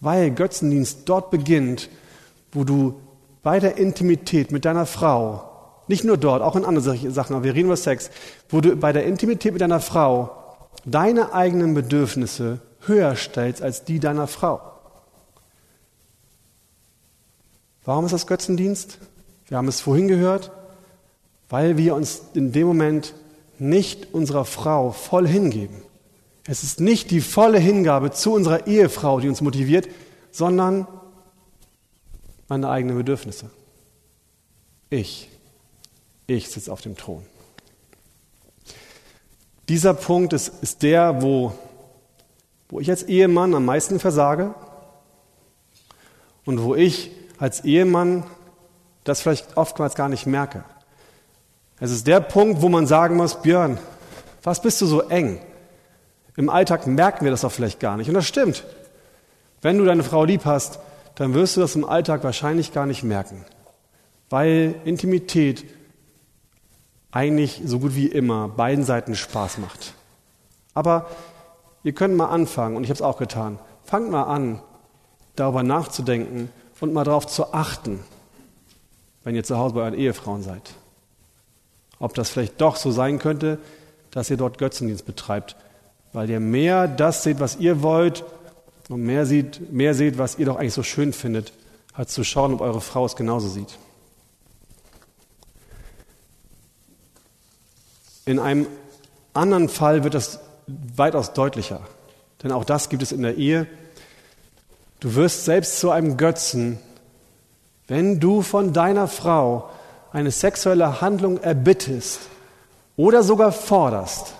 Weil Götzendienst dort beginnt, wo du bei der Intimität mit deiner Frau, nicht nur dort, auch in anderen Sachen, aber wir reden über Sex, wo du bei der Intimität mit deiner Frau deine eigenen Bedürfnisse höher stellst als die deiner Frau. Warum ist das Götzendienst? Wir haben es vorhin gehört, weil wir uns in dem Moment nicht unserer Frau voll hingeben. Es ist nicht die volle Hingabe zu unserer Ehefrau, die uns motiviert, sondern meine eigenen Bedürfnisse. Ich, ich sitze auf dem Thron. Dieser Punkt ist, ist der, wo, wo ich als Ehemann am meisten versage und wo ich als Ehemann das vielleicht oftmals gar nicht merke. Es ist der Punkt, wo man sagen muss, Björn, was bist du so eng? Im Alltag merken wir das doch vielleicht gar nicht. Und das stimmt. Wenn du deine Frau lieb hast, dann wirst du das im Alltag wahrscheinlich gar nicht merken. Weil Intimität eigentlich so gut wie immer beiden Seiten Spaß macht. Aber ihr könnt mal anfangen, und ich habe es auch getan, fangt mal an, darüber nachzudenken und mal darauf zu achten, wenn ihr zu Hause bei euren Ehefrauen seid ob das vielleicht doch so sein könnte, dass ihr dort Götzendienst betreibt, weil ihr mehr das seht, was ihr wollt und mehr seht, mehr seht, was ihr doch eigentlich so schön findet, als zu schauen, ob eure Frau es genauso sieht. In einem anderen Fall wird das weitaus deutlicher. Denn auch das gibt es in der Ehe. Du wirst selbst zu einem Götzen, wenn du von deiner Frau eine sexuelle Handlung erbittest oder sogar forderst,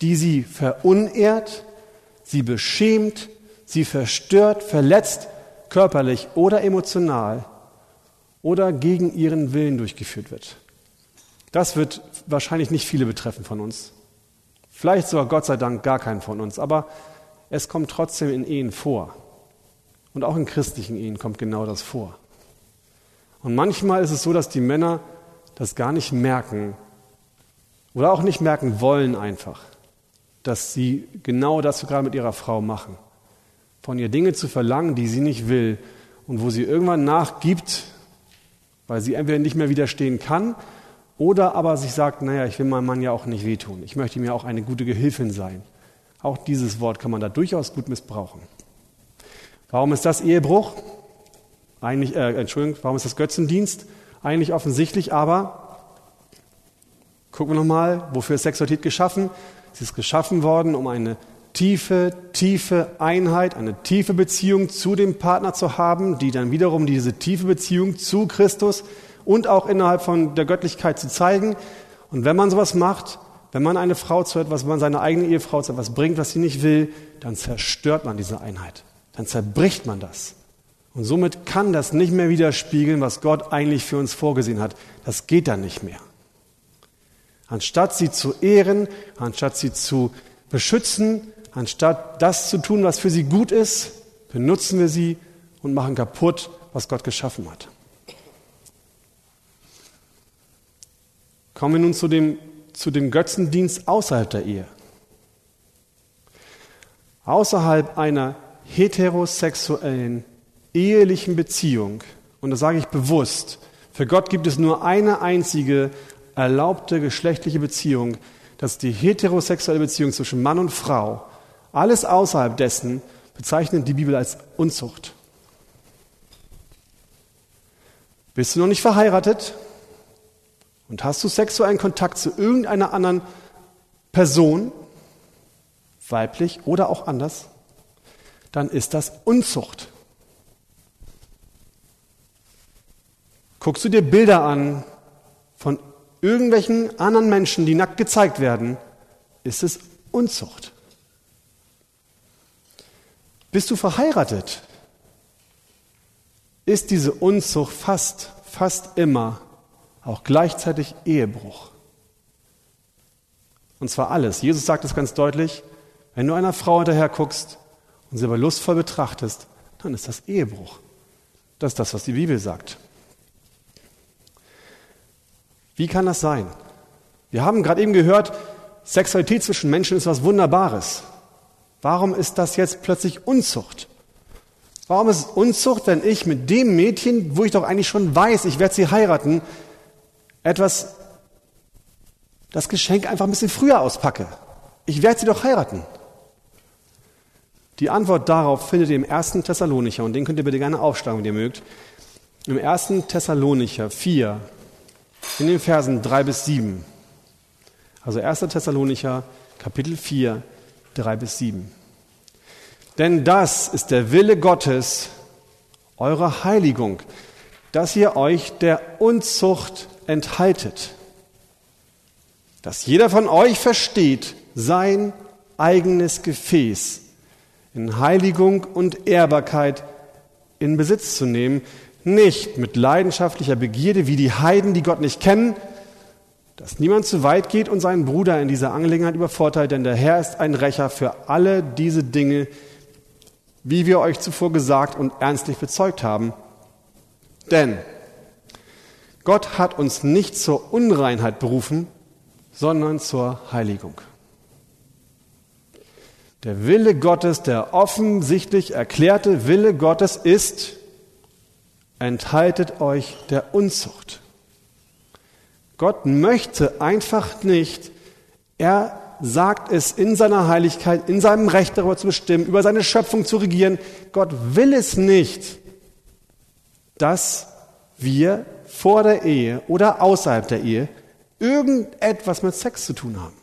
die sie verunehrt, sie beschämt, sie verstört, verletzt, körperlich oder emotional oder gegen ihren Willen durchgeführt wird. Das wird wahrscheinlich nicht viele betreffen von uns. Vielleicht sogar Gott sei Dank gar keinen von uns, aber es kommt trotzdem in Ehen vor. Und auch in christlichen Ehen kommt genau das vor. Und manchmal ist es so, dass die Männer das gar nicht merken oder auch nicht merken wollen einfach, dass sie genau das gerade mit ihrer Frau machen. Von ihr Dinge zu verlangen, die sie nicht will und wo sie irgendwann nachgibt, weil sie entweder nicht mehr widerstehen kann oder aber sich sagt, naja, ich will meinem Mann ja auch nicht wehtun. Ich möchte ihm ja auch eine gute Gehilfin sein. Auch dieses Wort kann man da durchaus gut missbrauchen. Warum ist das Ehebruch? Eigentlich, äh, Entschuldigung, warum ist das Götzendienst? Eigentlich offensichtlich, aber gucken wir nochmal, wofür ist Sexualität geschaffen? Sie ist geschaffen worden, um eine tiefe, tiefe Einheit, eine tiefe Beziehung zu dem Partner zu haben, die dann wiederum diese tiefe Beziehung zu Christus und auch innerhalb von der Göttlichkeit zu zeigen. Und wenn man sowas macht, wenn man eine Frau zu etwas, wenn man seine eigene Ehefrau zu etwas bringt, was sie nicht will, dann zerstört man diese Einheit. Dann zerbricht man das. Und somit kann das nicht mehr widerspiegeln, was Gott eigentlich für uns vorgesehen hat. Das geht dann nicht mehr. Anstatt sie zu ehren, anstatt sie zu beschützen, anstatt das zu tun, was für sie gut ist, benutzen wir sie und machen kaputt, was Gott geschaffen hat. Kommen wir nun zu dem, zu dem Götzendienst außerhalb der Ehe. Außerhalb einer heterosexuellen, ehelichen Beziehung, und das sage ich bewusst, für Gott gibt es nur eine einzige erlaubte geschlechtliche Beziehung, das ist die heterosexuelle Beziehung zwischen Mann und Frau. Alles außerhalb dessen bezeichnet die Bibel als Unzucht. Bist du noch nicht verheiratet? Und hast du sexuellen Kontakt zu irgendeiner anderen Person, weiblich oder auch anders, dann ist das Unzucht. Guckst du dir Bilder an von irgendwelchen anderen Menschen, die nackt gezeigt werden, ist es Unzucht. Bist du verheiratet, ist diese Unzucht fast, fast immer auch gleichzeitig Ehebruch. Und zwar alles. Jesus sagt es ganz deutlich, wenn du einer Frau hinterher guckst und sie aber lustvoll betrachtest, dann ist das Ehebruch. Das ist das, was die Bibel sagt. Wie kann das sein? Wir haben gerade eben gehört, Sexualität zwischen Menschen ist was Wunderbares. Warum ist das jetzt plötzlich Unzucht? Warum ist es Unzucht, wenn ich mit dem Mädchen, wo ich doch eigentlich schon weiß, ich werde sie heiraten, etwas, das Geschenk einfach ein bisschen früher auspacke. Ich werde sie doch heiraten. Die Antwort darauf findet ihr im ersten Thessalonicher und den könnt ihr bitte gerne aufschlagen, wenn ihr mögt. Im ersten Thessalonicher 4, in den Versen 3 bis 7. Also 1. Thessalonicher Kapitel 4, 3 bis 7. Denn das ist der Wille Gottes, eure Heiligung, dass ihr euch der Unzucht enthaltet, dass jeder von euch versteht, sein eigenes Gefäß in Heiligung und Ehrbarkeit in Besitz zu nehmen, nicht mit leidenschaftlicher Begierde wie die Heiden, die Gott nicht kennen, dass niemand zu weit geht und seinen Bruder in dieser Angelegenheit übervorteilt, denn der Herr ist ein Rächer für alle diese Dinge, wie wir euch zuvor gesagt und ernstlich bezeugt haben. Denn Gott hat uns nicht zur Unreinheit berufen, sondern zur Heiligung. Der Wille Gottes, der offensichtlich erklärte Wille Gottes ist, enthaltet euch der Unzucht. Gott möchte einfach nicht, er sagt es in seiner Heiligkeit, in seinem Recht darüber zu bestimmen, über seine Schöpfung zu regieren. Gott will es nicht, dass wir vor der Ehe oder außerhalb der Ehe irgendetwas mit Sex zu tun haben.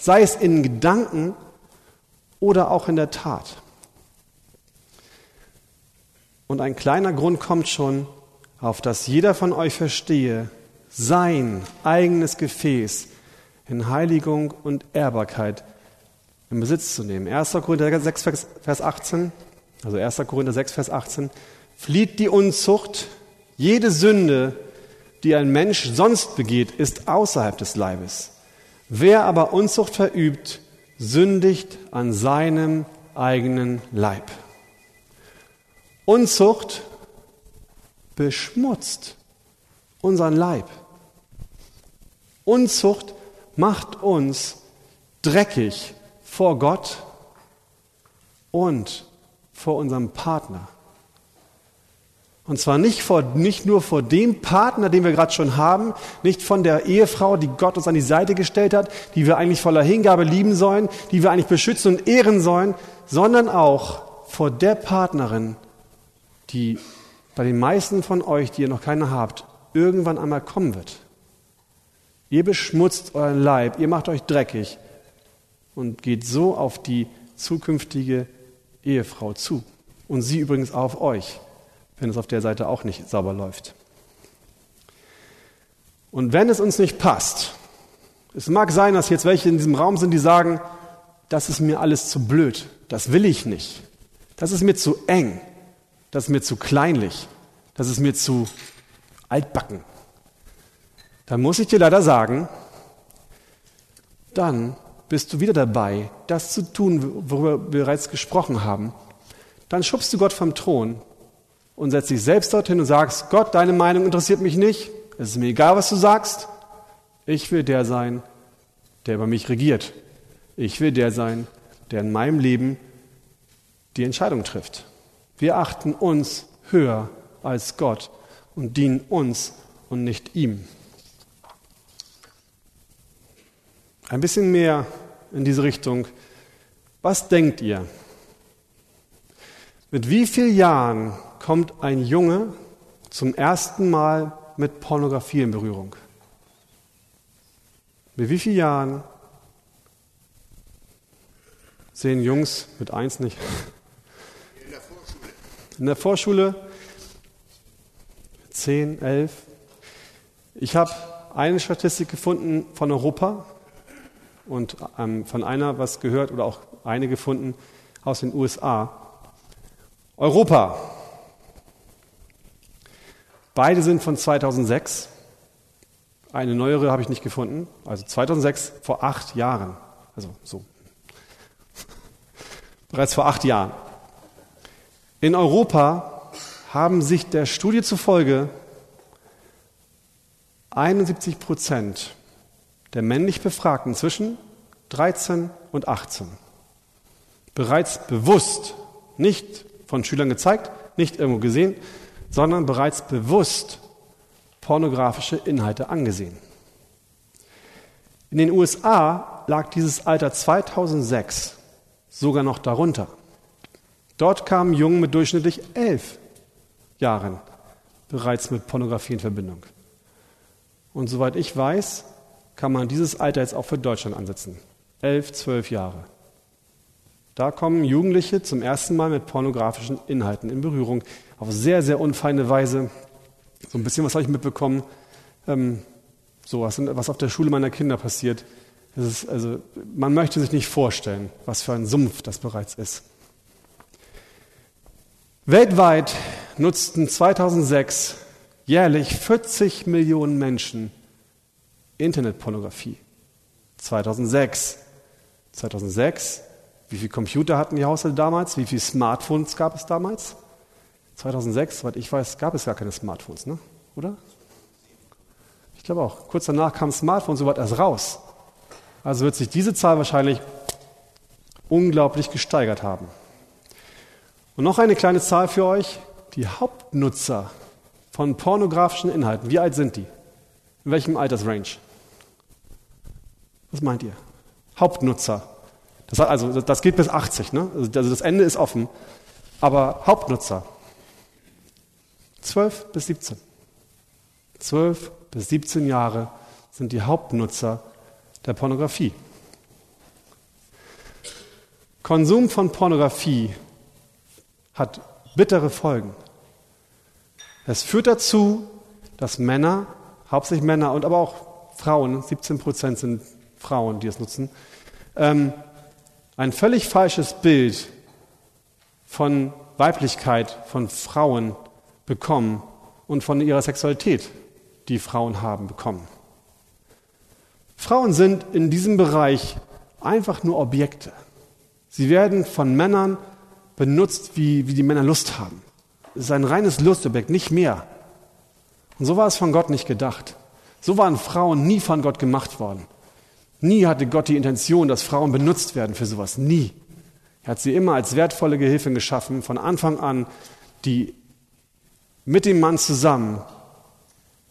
sei es in Gedanken oder auch in der Tat. Und ein kleiner Grund kommt schon, auf dass jeder von euch verstehe, sein eigenes Gefäß in Heiligung und Ehrbarkeit in Besitz zu nehmen. 1. Korinther 6, Vers 18, also 1. Korinther 6, Vers 18, flieht die Unzucht, jede Sünde, die ein Mensch sonst begeht, ist außerhalb des Leibes. Wer aber Unzucht verübt, sündigt an seinem eigenen Leib. Unzucht beschmutzt unseren Leib. Unzucht macht uns dreckig vor Gott und vor unserem Partner. Und zwar nicht, vor, nicht nur vor dem Partner, den wir gerade schon haben, nicht von der Ehefrau, die Gott uns an die Seite gestellt hat, die wir eigentlich voller Hingabe lieben sollen, die wir eigentlich beschützen und ehren sollen, sondern auch vor der Partnerin, die bei den meisten von euch, die ihr noch keine habt, irgendwann einmal kommen wird. Ihr beschmutzt euren Leib, ihr macht euch dreckig und geht so auf die zukünftige Ehefrau zu. Und sie übrigens auf euch, wenn es auf der Seite auch nicht sauber läuft. Und wenn es uns nicht passt, es mag sein, dass jetzt welche in diesem Raum sind, die sagen, das ist mir alles zu blöd, das will ich nicht, das ist mir zu eng, das ist mir zu kleinlich, das ist mir zu altbacken. Dann muss ich dir leider sagen, dann bist du wieder dabei, das zu tun, worüber wir bereits gesprochen haben. Dann schubst du Gott vom Thron und setzt dich selbst dorthin und sagst, Gott, deine Meinung interessiert mich nicht. Es ist mir egal, was du sagst. Ich will der sein, der über mich regiert. Ich will der sein, der in meinem Leben die Entscheidung trifft. Wir achten uns höher als Gott und dienen uns und nicht ihm. Ein bisschen mehr in diese Richtung. Was denkt ihr? Mit wie vielen Jahren kommt ein Junge zum ersten Mal mit Pornografie in Berührung? Mit wie vielen Jahren sehen Jungs mit eins nicht? In der Vorschule, 10, 11. Ich habe eine Statistik gefunden von Europa und ähm, von einer was gehört oder auch eine gefunden aus den USA. Europa. Beide sind von 2006. Eine neuere habe ich nicht gefunden. Also 2006 vor acht Jahren. Also so. *laughs* Bereits vor acht Jahren. In Europa haben sich der Studie zufolge 71 Prozent der männlich Befragten zwischen 13 und 18 bereits bewusst, nicht von Schülern gezeigt, nicht irgendwo gesehen, sondern bereits bewusst pornografische Inhalte angesehen. In den USA lag dieses Alter 2006 sogar noch darunter. Dort kamen Jungen mit durchschnittlich elf Jahren bereits mit Pornografie in Verbindung. Und soweit ich weiß, kann man dieses Alter jetzt auch für Deutschland ansetzen. Elf, zwölf Jahre. Da kommen Jugendliche zum ersten Mal mit pornografischen Inhalten in Berührung. Auf sehr, sehr unfeine Weise. So ein bisschen was habe ich mitbekommen. Ähm, so was, was auf der Schule meiner Kinder passiert. Also, man möchte sich nicht vorstellen, was für ein Sumpf das bereits ist. Weltweit nutzten 2006 jährlich 40 Millionen Menschen Internetpornografie. 2006. 2006. Wie viele Computer hatten die Haushalte damals? Wie viele Smartphones gab es damals? 2006, soweit ich weiß, gab es gar keine Smartphones, ne? oder? Ich glaube auch. Kurz danach kam Smartphone so weit erst raus. Also wird sich diese Zahl wahrscheinlich unglaublich gesteigert haben. Und noch eine kleine Zahl für euch. Die Hauptnutzer von pornografischen Inhalten, wie alt sind die? In welchem Altersrange? Was meint ihr? Hauptnutzer. Das, also, das geht bis 80, ne? Also, das Ende ist offen. Aber Hauptnutzer. 12 bis 17. 12 bis 17 Jahre sind die Hauptnutzer der Pornografie. Konsum von Pornografie hat bittere Folgen. Es führt dazu, dass Männer, hauptsächlich Männer und aber auch Frauen, 17 Prozent sind Frauen, die es nutzen, ähm, ein völlig falsches Bild von Weiblichkeit, von Frauen bekommen und von ihrer Sexualität, die Frauen haben, bekommen. Frauen sind in diesem Bereich einfach nur Objekte. Sie werden von Männern benutzt, wie, wie die Männer Lust haben. Es ist ein reines Lustobjekt, nicht mehr. Und so war es von Gott nicht gedacht. So waren Frauen nie von Gott gemacht worden. Nie hatte Gott die Intention, dass Frauen benutzt werden für sowas. Nie. Er hat sie immer als wertvolle Gehilfin geschaffen, von Anfang an, die mit dem Mann zusammen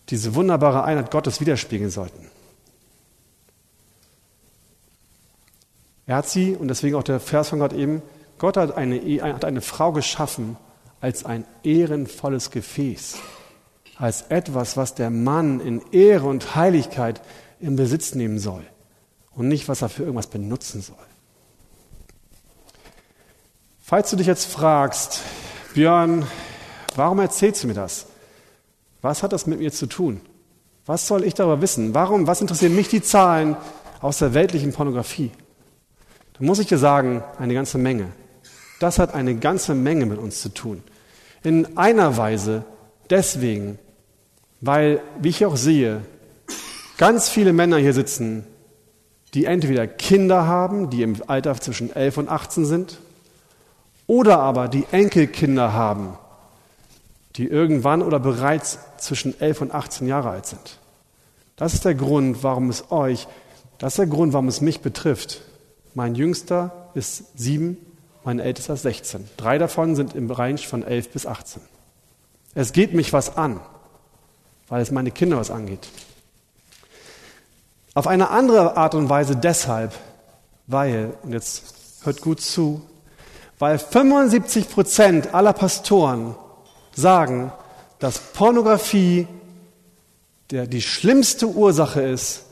diese wunderbare Einheit Gottes widerspiegeln sollten. Er hat sie, und deswegen auch der Vers von Gott eben, Gott hat eine, hat eine Frau geschaffen als ein ehrenvolles Gefäß, als etwas, was der Mann in Ehre und Heiligkeit in Besitz nehmen soll und nicht, was er für irgendwas benutzen soll. Falls du dich jetzt fragst, Björn, warum erzählst du mir das? Was hat das mit mir zu tun? Was soll ich darüber wissen? Warum, was interessieren mich die Zahlen aus der weltlichen Pornografie? Da muss ich dir sagen, eine ganze Menge. Das hat eine ganze Menge mit uns zu tun. In einer Weise deswegen, weil, wie ich auch sehe, ganz viele Männer hier sitzen, die entweder Kinder haben, die im Alter zwischen 11 und 18 sind, oder aber die Enkelkinder haben, die irgendwann oder bereits zwischen 11 und 18 Jahre alt sind. Das ist der Grund, warum es euch, das ist der Grund, warum es mich betrifft. Mein Jüngster ist sieben, mein Ältester ist 16. Drei davon sind im Bereich von 11 bis 18. Es geht mich was an, weil es meine Kinder was angeht. Auf eine andere Art und Weise deshalb, weil, und jetzt hört gut zu, weil 75 Prozent aller Pastoren sagen, dass Pornografie der, die schlimmste Ursache ist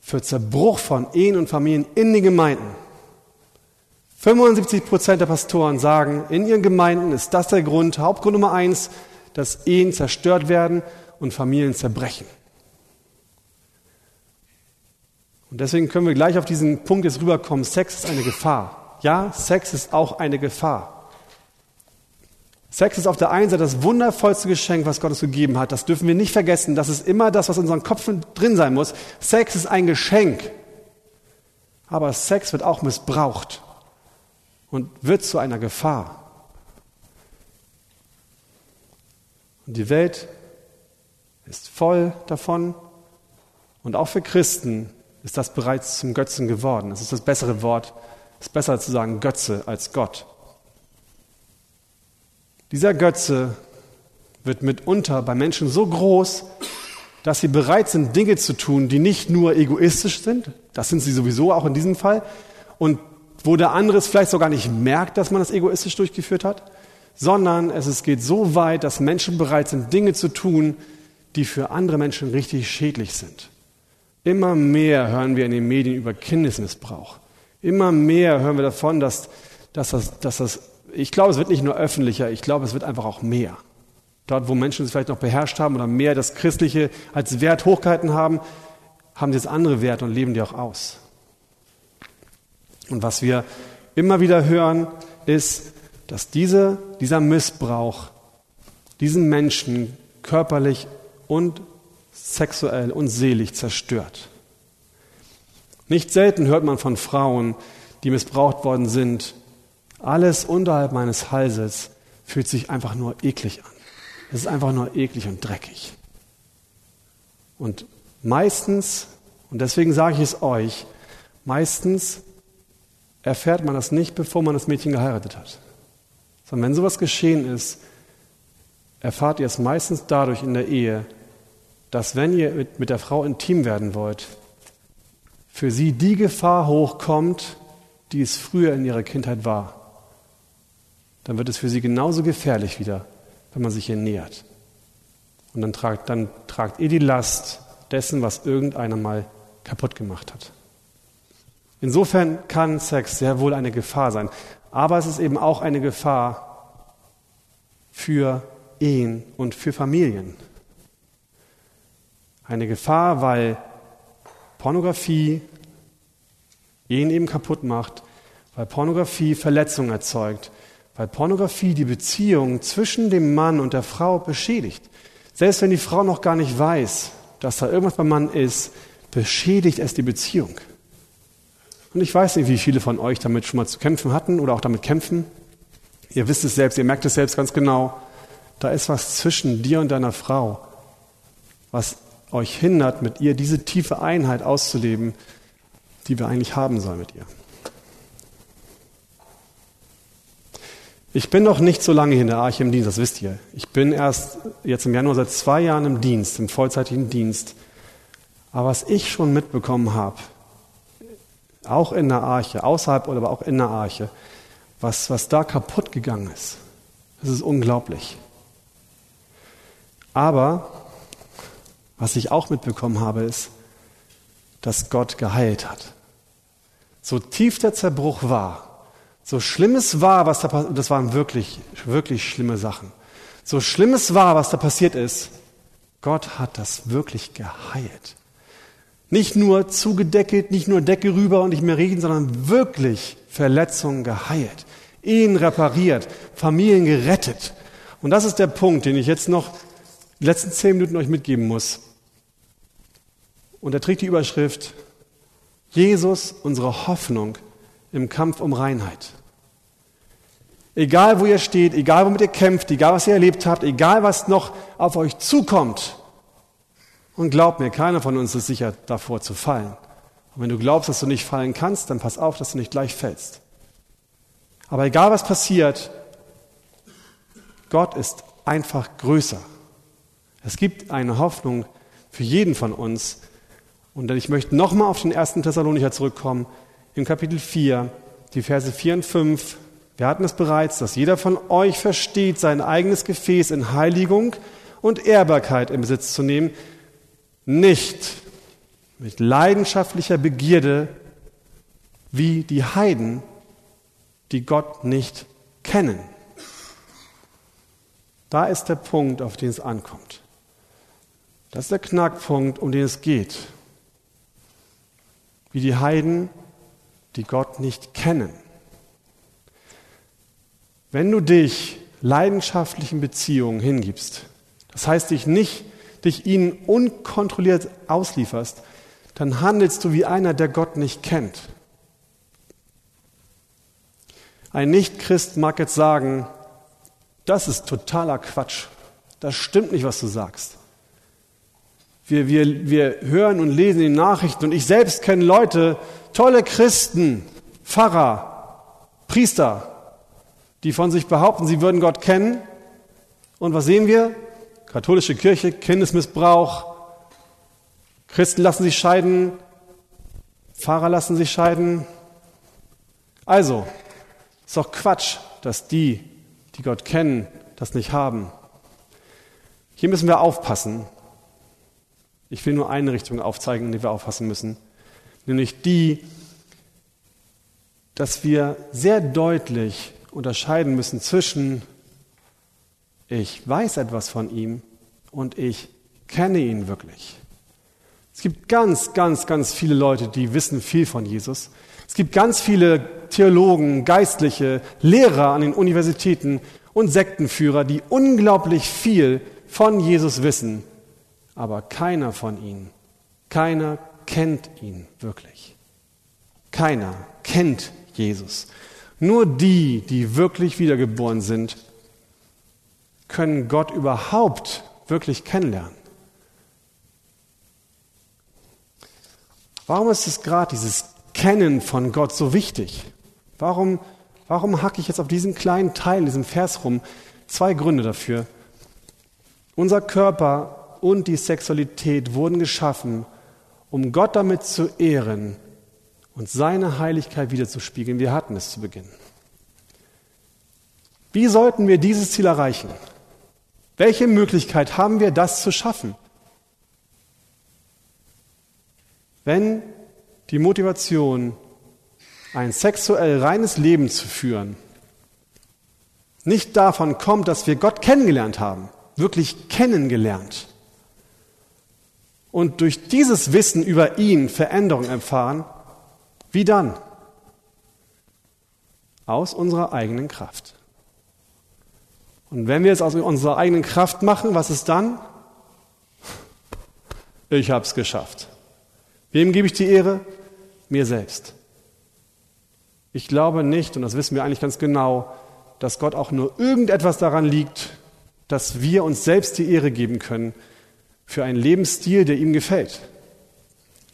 für Zerbruch von Ehen und Familien in den Gemeinden. 75 Prozent der Pastoren sagen, in ihren Gemeinden ist das der Grund, Hauptgrund Nummer eins, dass Ehen zerstört werden und Familien zerbrechen. Und deswegen können wir gleich auf diesen Punkt jetzt rüberkommen. Sex ist eine Gefahr. Ja, Sex ist auch eine Gefahr. Sex ist auf der einen Seite das wundervollste Geschenk, was Gott uns gegeben hat. Das dürfen wir nicht vergessen. Das ist immer das, was in unseren Köpfen drin sein muss. Sex ist ein Geschenk. Aber Sex wird auch missbraucht und wird zu einer Gefahr. Und die Welt ist voll davon. Und auch für Christen ist das bereits zum Götzen geworden. Das ist das bessere Wort. Es ist besser zu sagen Götze als Gott. Dieser Götze wird mitunter bei Menschen so groß, dass sie bereit sind, Dinge zu tun, die nicht nur egoistisch sind, das sind sie sowieso auch in diesem Fall, und wo der andere es vielleicht sogar nicht merkt, dass man das egoistisch durchgeführt hat, sondern es, geht so weit, dass Menschen bereit sind, Dinge zu tun, die für andere Menschen richtig schädlich sind. Immer mehr hören wir in den Medien über Kindesmissbrauch. Immer mehr hören wir davon, dass, dass, das, dass das ich glaube, es wird nicht nur öffentlicher, ich glaube, es wird einfach auch mehr. Dort, wo Menschen es vielleicht noch beherrscht haben oder mehr das Christliche als Wert hochgehalten haben, haben sie jetzt andere Werte und leben die auch aus. Und was wir immer wieder hören, ist, dass diese, dieser Missbrauch diesen Menschen körperlich und sexuell und seelisch zerstört. Nicht selten hört man von Frauen, die missbraucht worden sind, alles unterhalb meines Halses fühlt sich einfach nur eklig an. Es ist einfach nur eklig und dreckig. Und meistens, und deswegen sage ich es euch, meistens erfährt man das nicht, bevor man das Mädchen geheiratet hat. Sondern wenn sowas geschehen ist, erfahrt ihr es meistens dadurch in der Ehe, dass wenn ihr mit, mit der Frau intim werden wollt, für sie die Gefahr hochkommt, die es früher in ihrer Kindheit war dann wird es für sie genauso gefährlich wieder, wenn man sich ihr nähert. Und dann tragt, dann tragt ihr die Last dessen, was irgendeiner mal kaputt gemacht hat. Insofern kann Sex sehr wohl eine Gefahr sein. Aber es ist eben auch eine Gefahr für Ehen und für Familien. Eine Gefahr, weil Pornografie Ehen eben kaputt macht, weil Pornografie Verletzungen erzeugt, weil Pornografie die Beziehung zwischen dem Mann und der Frau beschädigt. Selbst wenn die Frau noch gar nicht weiß, dass da irgendwas beim Mann ist, beschädigt es die Beziehung. Und ich weiß nicht, wie viele von euch damit schon mal zu kämpfen hatten oder auch damit kämpfen. Ihr wisst es selbst, ihr merkt es selbst ganz genau. Da ist was zwischen dir und deiner Frau, was euch hindert, mit ihr diese tiefe Einheit auszuleben, die wir eigentlich haben sollen mit ihr. Ich bin noch nicht so lange hier in der Arche im Dienst, das wisst ihr. Ich bin erst jetzt im Januar seit zwei Jahren im Dienst, im vollzeitigen Dienst. Aber was ich schon mitbekommen habe, auch in der Arche, außerhalb oder aber auch in der Arche, was, was da kaputt gegangen ist, das ist unglaublich. Aber was ich auch mitbekommen habe, ist, dass Gott geheilt hat. So tief der Zerbruch war, so schlimm es war, was da passiert, das waren wirklich, wirklich schlimme Sachen. So schlimm es war, was da passiert ist, Gott hat das wirklich geheilt. Nicht nur zugedeckelt, nicht nur Decke rüber und nicht mehr reden, sondern wirklich Verletzungen geheilt, Ehen repariert, Familien gerettet. Und das ist der Punkt, den ich jetzt noch die letzten zehn Minuten euch mitgeben muss. Und er trägt die Überschrift Jesus, unsere Hoffnung im Kampf um Reinheit. Egal wo ihr steht, egal womit ihr kämpft, egal was ihr erlebt habt, egal was noch auf euch zukommt. Und glaub mir, keiner von uns ist sicher davor zu fallen. Und wenn du glaubst, dass du nicht fallen kannst, dann pass auf, dass du nicht gleich fällst. Aber egal was passiert, Gott ist einfach größer. Es gibt eine Hoffnung für jeden von uns. Und ich möchte nochmal auf den ersten Thessalonicher zurückkommen im Kapitel 4, die Verse 4 und 5. Wir hatten es bereits, dass jeder von euch versteht, sein eigenes Gefäß in Heiligung und Ehrbarkeit im Besitz zu nehmen, nicht mit leidenschaftlicher Begierde wie die Heiden, die Gott nicht kennen. Da ist der Punkt, auf den es ankommt. Das ist der Knackpunkt, um den es geht. Wie die Heiden, die Gott nicht kennen. Wenn du dich leidenschaftlichen Beziehungen hingibst, das heißt dich nicht, dich ihnen unkontrolliert auslieferst, dann handelst du wie einer, der Gott nicht kennt. Ein Nichtchrist mag jetzt sagen, das ist totaler Quatsch. Das stimmt nicht, was du sagst. Wir, wir, wir hören und lesen die Nachrichten und ich selbst kenne Leute, tolle Christen, Pfarrer, Priester, die von sich behaupten, sie würden Gott kennen. Und was sehen wir? Katholische Kirche, Kindesmissbrauch, Christen lassen sich scheiden, Pfarrer lassen sich scheiden. Also, ist doch Quatsch, dass die, die Gott kennen, das nicht haben. Hier müssen wir aufpassen. Ich will nur eine Richtung aufzeigen, in die wir aufpassen müssen nämlich die, dass wir sehr deutlich unterscheiden müssen zwischen ich weiß etwas von ihm und ich kenne ihn wirklich. Es gibt ganz, ganz, ganz viele Leute, die wissen viel von Jesus. Es gibt ganz viele Theologen, Geistliche, Lehrer an den Universitäten und Sektenführer, die unglaublich viel von Jesus wissen. Aber keiner von ihnen, keiner kennt ihn wirklich. Keiner kennt Jesus. Nur die, die wirklich wiedergeboren sind, können Gott überhaupt wirklich kennenlernen. Warum ist es gerade dieses Kennen von Gott so wichtig? Warum, warum hacke ich jetzt auf diesen kleinen Teil, diesem Vers rum? Zwei Gründe dafür. Unser Körper und die Sexualität wurden geschaffen, um Gott damit zu ehren und seine Heiligkeit wiederzuspiegeln. Wir hatten es zu Beginn. Wie sollten wir dieses Ziel erreichen? Welche Möglichkeit haben wir, das zu schaffen? Wenn die Motivation ein sexuell reines Leben zu führen, nicht davon kommt, dass wir Gott kennengelernt haben, wirklich kennengelernt, und durch dieses Wissen über ihn Veränderung erfahren, wie dann? Aus unserer eigenen Kraft. Und wenn wir es aus unserer eigenen Kraft machen, was ist dann? Ich habe es geschafft. Wem gebe ich die Ehre? Mir selbst. Ich glaube nicht, und das wissen wir eigentlich ganz genau, dass Gott auch nur irgendetwas daran liegt, dass wir uns selbst die Ehre geben können für einen Lebensstil, der ihm gefällt.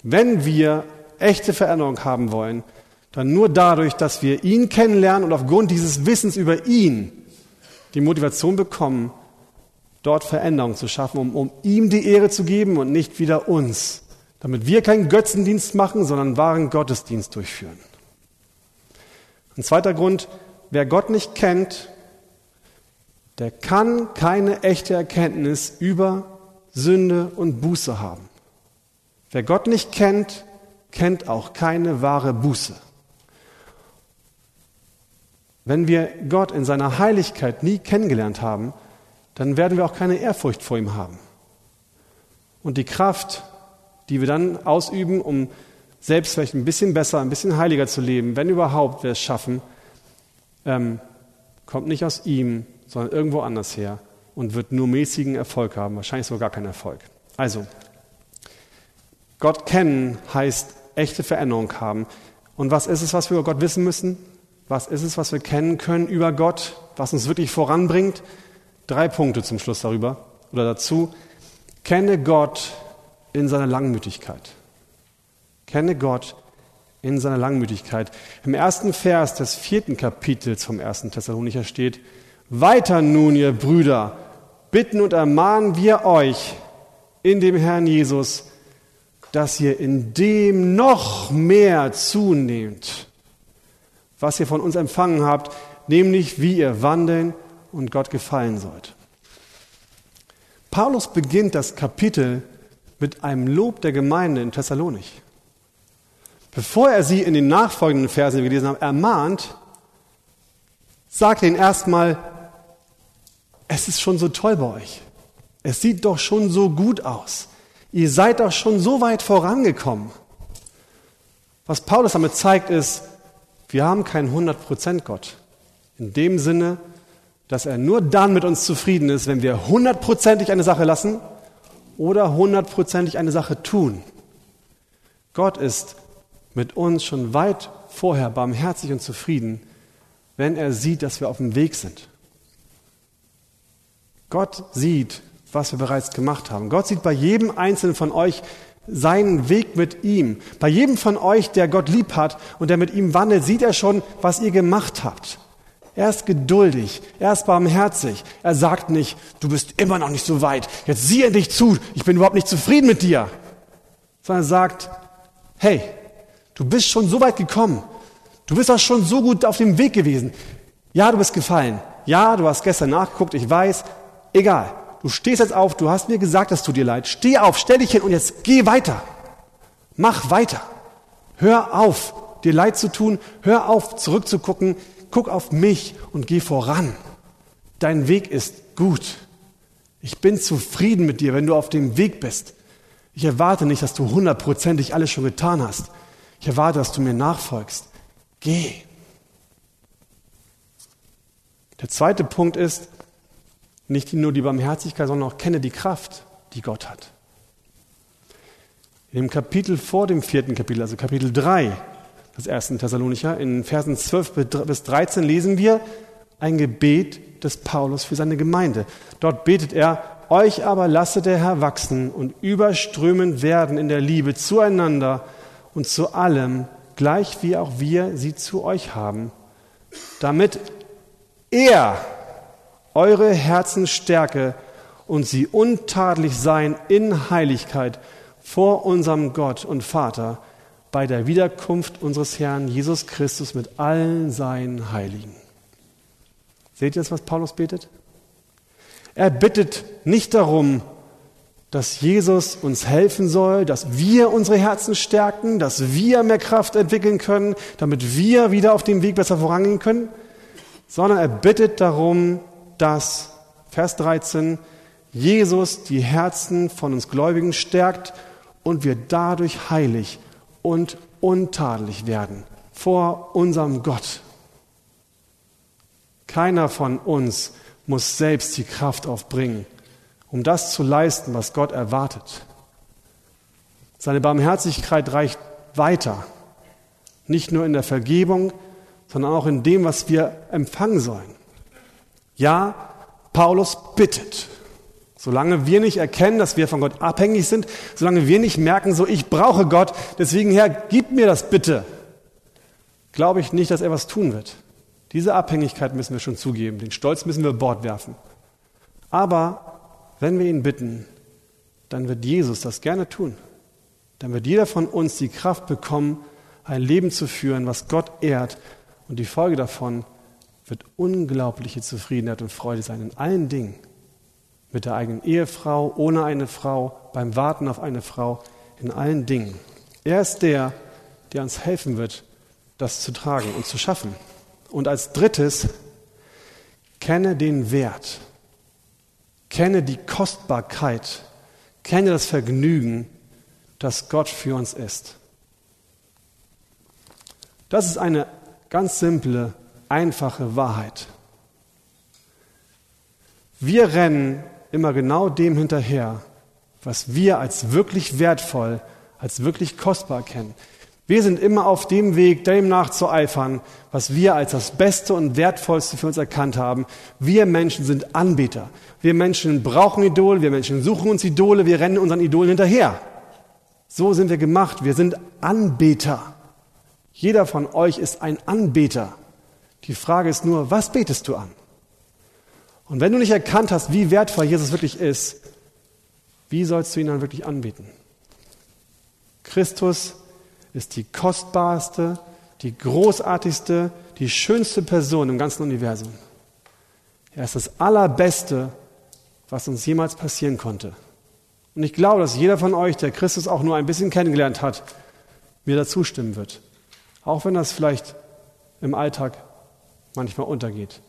Wenn wir echte Veränderung haben wollen, dann nur dadurch, dass wir ihn kennenlernen und aufgrund dieses Wissens über ihn die Motivation bekommen, dort Veränderung zu schaffen, um, um ihm die Ehre zu geben und nicht wieder uns, damit wir keinen Götzendienst machen, sondern wahren Gottesdienst durchführen. Ein zweiter Grund, wer Gott nicht kennt, der kann keine echte Erkenntnis über Sünde und Buße haben. Wer Gott nicht kennt, kennt auch keine wahre Buße. Wenn wir Gott in seiner Heiligkeit nie kennengelernt haben, dann werden wir auch keine Ehrfurcht vor ihm haben. Und die Kraft, die wir dann ausüben, um selbst vielleicht ein bisschen besser, ein bisschen heiliger zu leben, wenn überhaupt wir es schaffen, ähm, kommt nicht aus ihm, sondern irgendwo anders her und wird nur mäßigen Erfolg haben, wahrscheinlich sogar gar keinen Erfolg. Also, Gott kennen heißt echte Veränderung haben. Und was ist es, was wir über Gott wissen müssen? Was ist es, was wir kennen können über Gott, was uns wirklich voranbringt? Drei Punkte zum Schluss darüber oder dazu. Kenne Gott in seiner Langmütigkeit. Kenne Gott in seiner Langmütigkeit. Im ersten Vers des vierten Kapitels vom ersten Thessalonicher steht, weiter nun, ihr Brüder, bitten und ermahnen wir euch in dem Herrn Jesus, dass ihr in dem noch mehr zunehmt was ihr von uns empfangen habt, nämlich wie ihr wandeln und Gott gefallen sollt. Paulus beginnt das Kapitel mit einem Lob der Gemeinde in Thessalonich. Bevor er sie in den nachfolgenden Versen, die wir gelesen haben, ermahnt, sagt er ihnen erstmal, es ist schon so toll bei euch. Es sieht doch schon so gut aus. Ihr seid doch schon so weit vorangekommen. Was Paulus damit zeigt, ist, wir haben keinen 100% Gott. In dem Sinne, dass er nur dann mit uns zufrieden ist, wenn wir hundertprozentig eine Sache lassen oder hundertprozentig eine Sache tun. Gott ist mit uns schon weit vorher barmherzig und zufrieden, wenn er sieht, dass wir auf dem Weg sind. Gott sieht, was wir bereits gemacht haben. Gott sieht bei jedem Einzelnen von euch, seinen Weg mit ihm. Bei jedem von euch, der Gott lieb hat und der mit ihm wandelt, sieht er schon, was ihr gemacht habt. Er ist geduldig, er ist barmherzig. Er sagt nicht, du bist immer noch nicht so weit, jetzt sieh endlich zu, ich bin überhaupt nicht zufrieden mit dir. Sondern er sagt, hey, du bist schon so weit gekommen, du bist auch schon so gut auf dem Weg gewesen. Ja, du bist gefallen. Ja, du hast gestern nachgeguckt, ich weiß, egal du stehst jetzt auf, du hast mir gesagt, es tut dir leid. Steh auf, stell dich hin und jetzt geh weiter. Mach weiter. Hör auf, dir leid zu tun. Hör auf, zurückzugucken. Guck auf mich und geh voran. Dein Weg ist gut. Ich bin zufrieden mit dir, wenn du auf dem Weg bist. Ich erwarte nicht, dass du hundertprozentig alles schon getan hast. Ich erwarte, dass du mir nachfolgst. Geh. Der zweite Punkt ist, nicht nur die Barmherzigkeit, sondern auch kenne die Kraft, die Gott hat. In dem Kapitel vor dem vierten Kapitel, also Kapitel 3 des ersten Thessalonicher, in Versen 12 bis 13 lesen wir ein Gebet des Paulus für seine Gemeinde. Dort betet er, euch aber lasse der Herr wachsen und überströmend werden in der Liebe zueinander und zu allem, gleich wie auch wir sie zu euch haben, damit er eure Herzensstärke und sie untadelig sein in Heiligkeit vor unserem Gott und Vater bei der Wiederkunft unseres Herrn Jesus Christus mit allen seinen Heiligen. Seht ihr das, was Paulus betet? Er bittet nicht darum, dass Jesus uns helfen soll, dass wir unsere Herzen stärken, dass wir mehr Kraft entwickeln können, damit wir wieder auf dem Weg besser vorangehen können, sondern er bittet darum, dass, Vers 13, Jesus die Herzen von uns Gläubigen stärkt und wir dadurch heilig und untadelig werden vor unserem Gott. Keiner von uns muss selbst die Kraft aufbringen, um das zu leisten, was Gott erwartet. Seine Barmherzigkeit reicht weiter, nicht nur in der Vergebung, sondern auch in dem, was wir empfangen sollen. Ja, Paulus bittet. Solange wir nicht erkennen, dass wir von Gott abhängig sind, solange wir nicht merken, so ich brauche Gott, deswegen Herr, gib mir das bitte, glaube ich nicht, dass er was tun wird. Diese Abhängigkeit müssen wir schon zugeben, den Stolz müssen wir Bord werfen. Aber wenn wir ihn bitten, dann wird Jesus das gerne tun. Dann wird jeder von uns die Kraft bekommen, ein Leben zu führen, was Gott ehrt. Und die Folge davon wird unglaubliche Zufriedenheit und Freude sein in allen Dingen. Mit der eigenen Ehefrau, ohne eine Frau, beim Warten auf eine Frau, in allen Dingen. Er ist der, der uns helfen wird, das zu tragen und zu schaffen. Und als drittes, kenne den Wert, kenne die Kostbarkeit, kenne das Vergnügen, das Gott für uns ist. Das ist eine ganz simple, einfache Wahrheit. Wir rennen immer genau dem hinterher, was wir als wirklich wertvoll, als wirklich kostbar kennen. Wir sind immer auf dem Weg, dem nachzueifern, was wir als das Beste und Wertvollste für uns erkannt haben. Wir Menschen sind Anbeter. Wir Menschen brauchen Idole, wir Menschen suchen uns Idole, wir rennen unseren Idolen hinterher. So sind wir gemacht. Wir sind Anbeter. Jeder von euch ist ein Anbeter. Die Frage ist nur, was betest du an? Und wenn du nicht erkannt hast, wie wertvoll Jesus wirklich ist, wie sollst du ihn dann wirklich anbeten? Christus ist die kostbarste, die großartigste, die schönste Person im ganzen Universum. Er ist das Allerbeste, was uns jemals passieren konnte. Und ich glaube, dass jeder von euch, der Christus auch nur ein bisschen kennengelernt hat, mir dazu stimmen wird. Auch wenn das vielleicht im Alltag manchmal untergeht.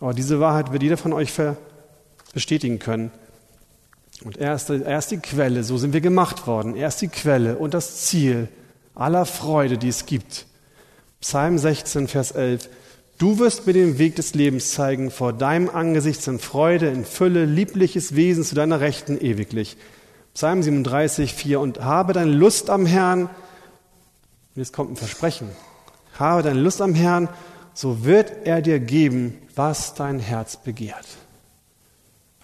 Aber diese Wahrheit wird jeder von euch bestätigen können. Und er ist, er ist die Quelle, so sind wir gemacht worden. Er ist die Quelle und das Ziel aller Freude, die es gibt. Psalm 16, Vers 11. Du wirst mir den Weg des Lebens zeigen, vor deinem Angesicht sind Freude in Fülle, liebliches Wesen zu deiner Rechten ewiglich. Psalm 37, 4. Und habe deine Lust am Herrn, jetzt kommt ein Versprechen, habe deine Lust am Herrn, so wird er dir geben, was dein Herz begehrt.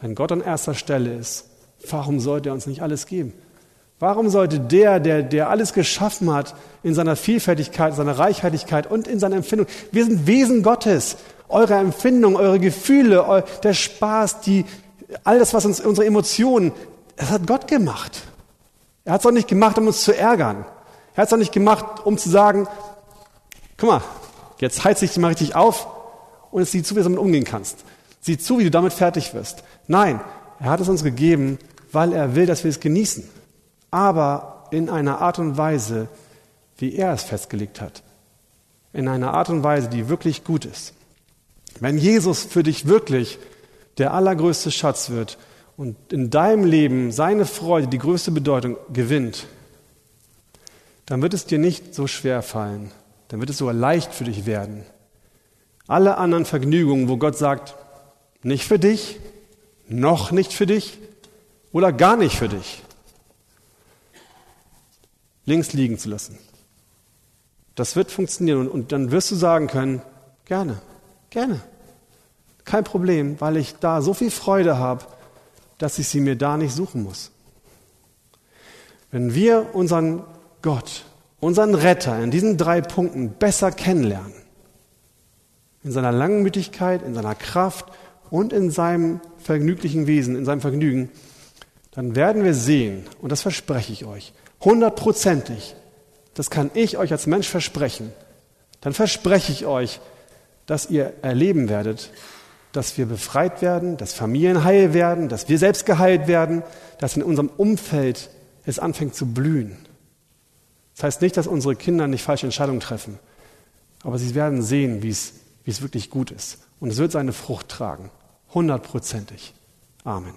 Wenn Gott an erster Stelle ist, warum sollte er uns nicht alles geben? Warum sollte der, der, der alles geschaffen hat, in seiner Vielfältigkeit, seiner Reichhaltigkeit und in seiner Empfindung, wir sind Wesen Gottes, eure Empfindung, eure Gefühle, der Spaß, die, all das, was uns, unsere Emotionen, das hat Gott gemacht. Er hat es auch nicht gemacht, um uns zu ärgern. Er hat es auch nicht gemacht, um zu sagen, guck mal, jetzt heiz dich mal richtig auf und sieh zu, wie du damit umgehen kannst. Sieh zu, wie du damit fertig wirst. Nein, er hat es uns gegeben, weil er will, dass wir es genießen aber in einer Art und Weise, wie er es festgelegt hat. In einer Art und Weise, die wirklich gut ist. Wenn Jesus für dich wirklich der allergrößte Schatz wird und in deinem Leben seine Freude die größte Bedeutung gewinnt, dann wird es dir nicht so schwer fallen, dann wird es sogar leicht für dich werden. Alle anderen Vergnügungen, wo Gott sagt, nicht für dich, noch nicht für dich oder gar nicht für dich, links liegen zu lassen. Das wird funktionieren und, und dann wirst du sagen können, gerne, gerne. Kein Problem, weil ich da so viel Freude habe, dass ich sie mir da nicht suchen muss. Wenn wir unseren Gott, unseren Retter in diesen drei Punkten besser kennenlernen, in seiner Langmütigkeit, in seiner Kraft und in seinem vergnüglichen Wesen, in seinem Vergnügen, dann werden wir sehen, und das verspreche ich euch, hundertprozentig, das kann ich euch als Mensch versprechen, dann verspreche ich euch, dass ihr erleben werdet, dass wir befreit werden, dass Familien heil werden, dass wir selbst geheilt werden, dass in unserem Umfeld es anfängt zu blühen. Das heißt nicht, dass unsere Kinder nicht falsche Entscheidungen treffen, aber sie werden sehen, wie es, wirklich gut ist. Und es wird seine Frucht tragen. Hundertprozentig. Amen.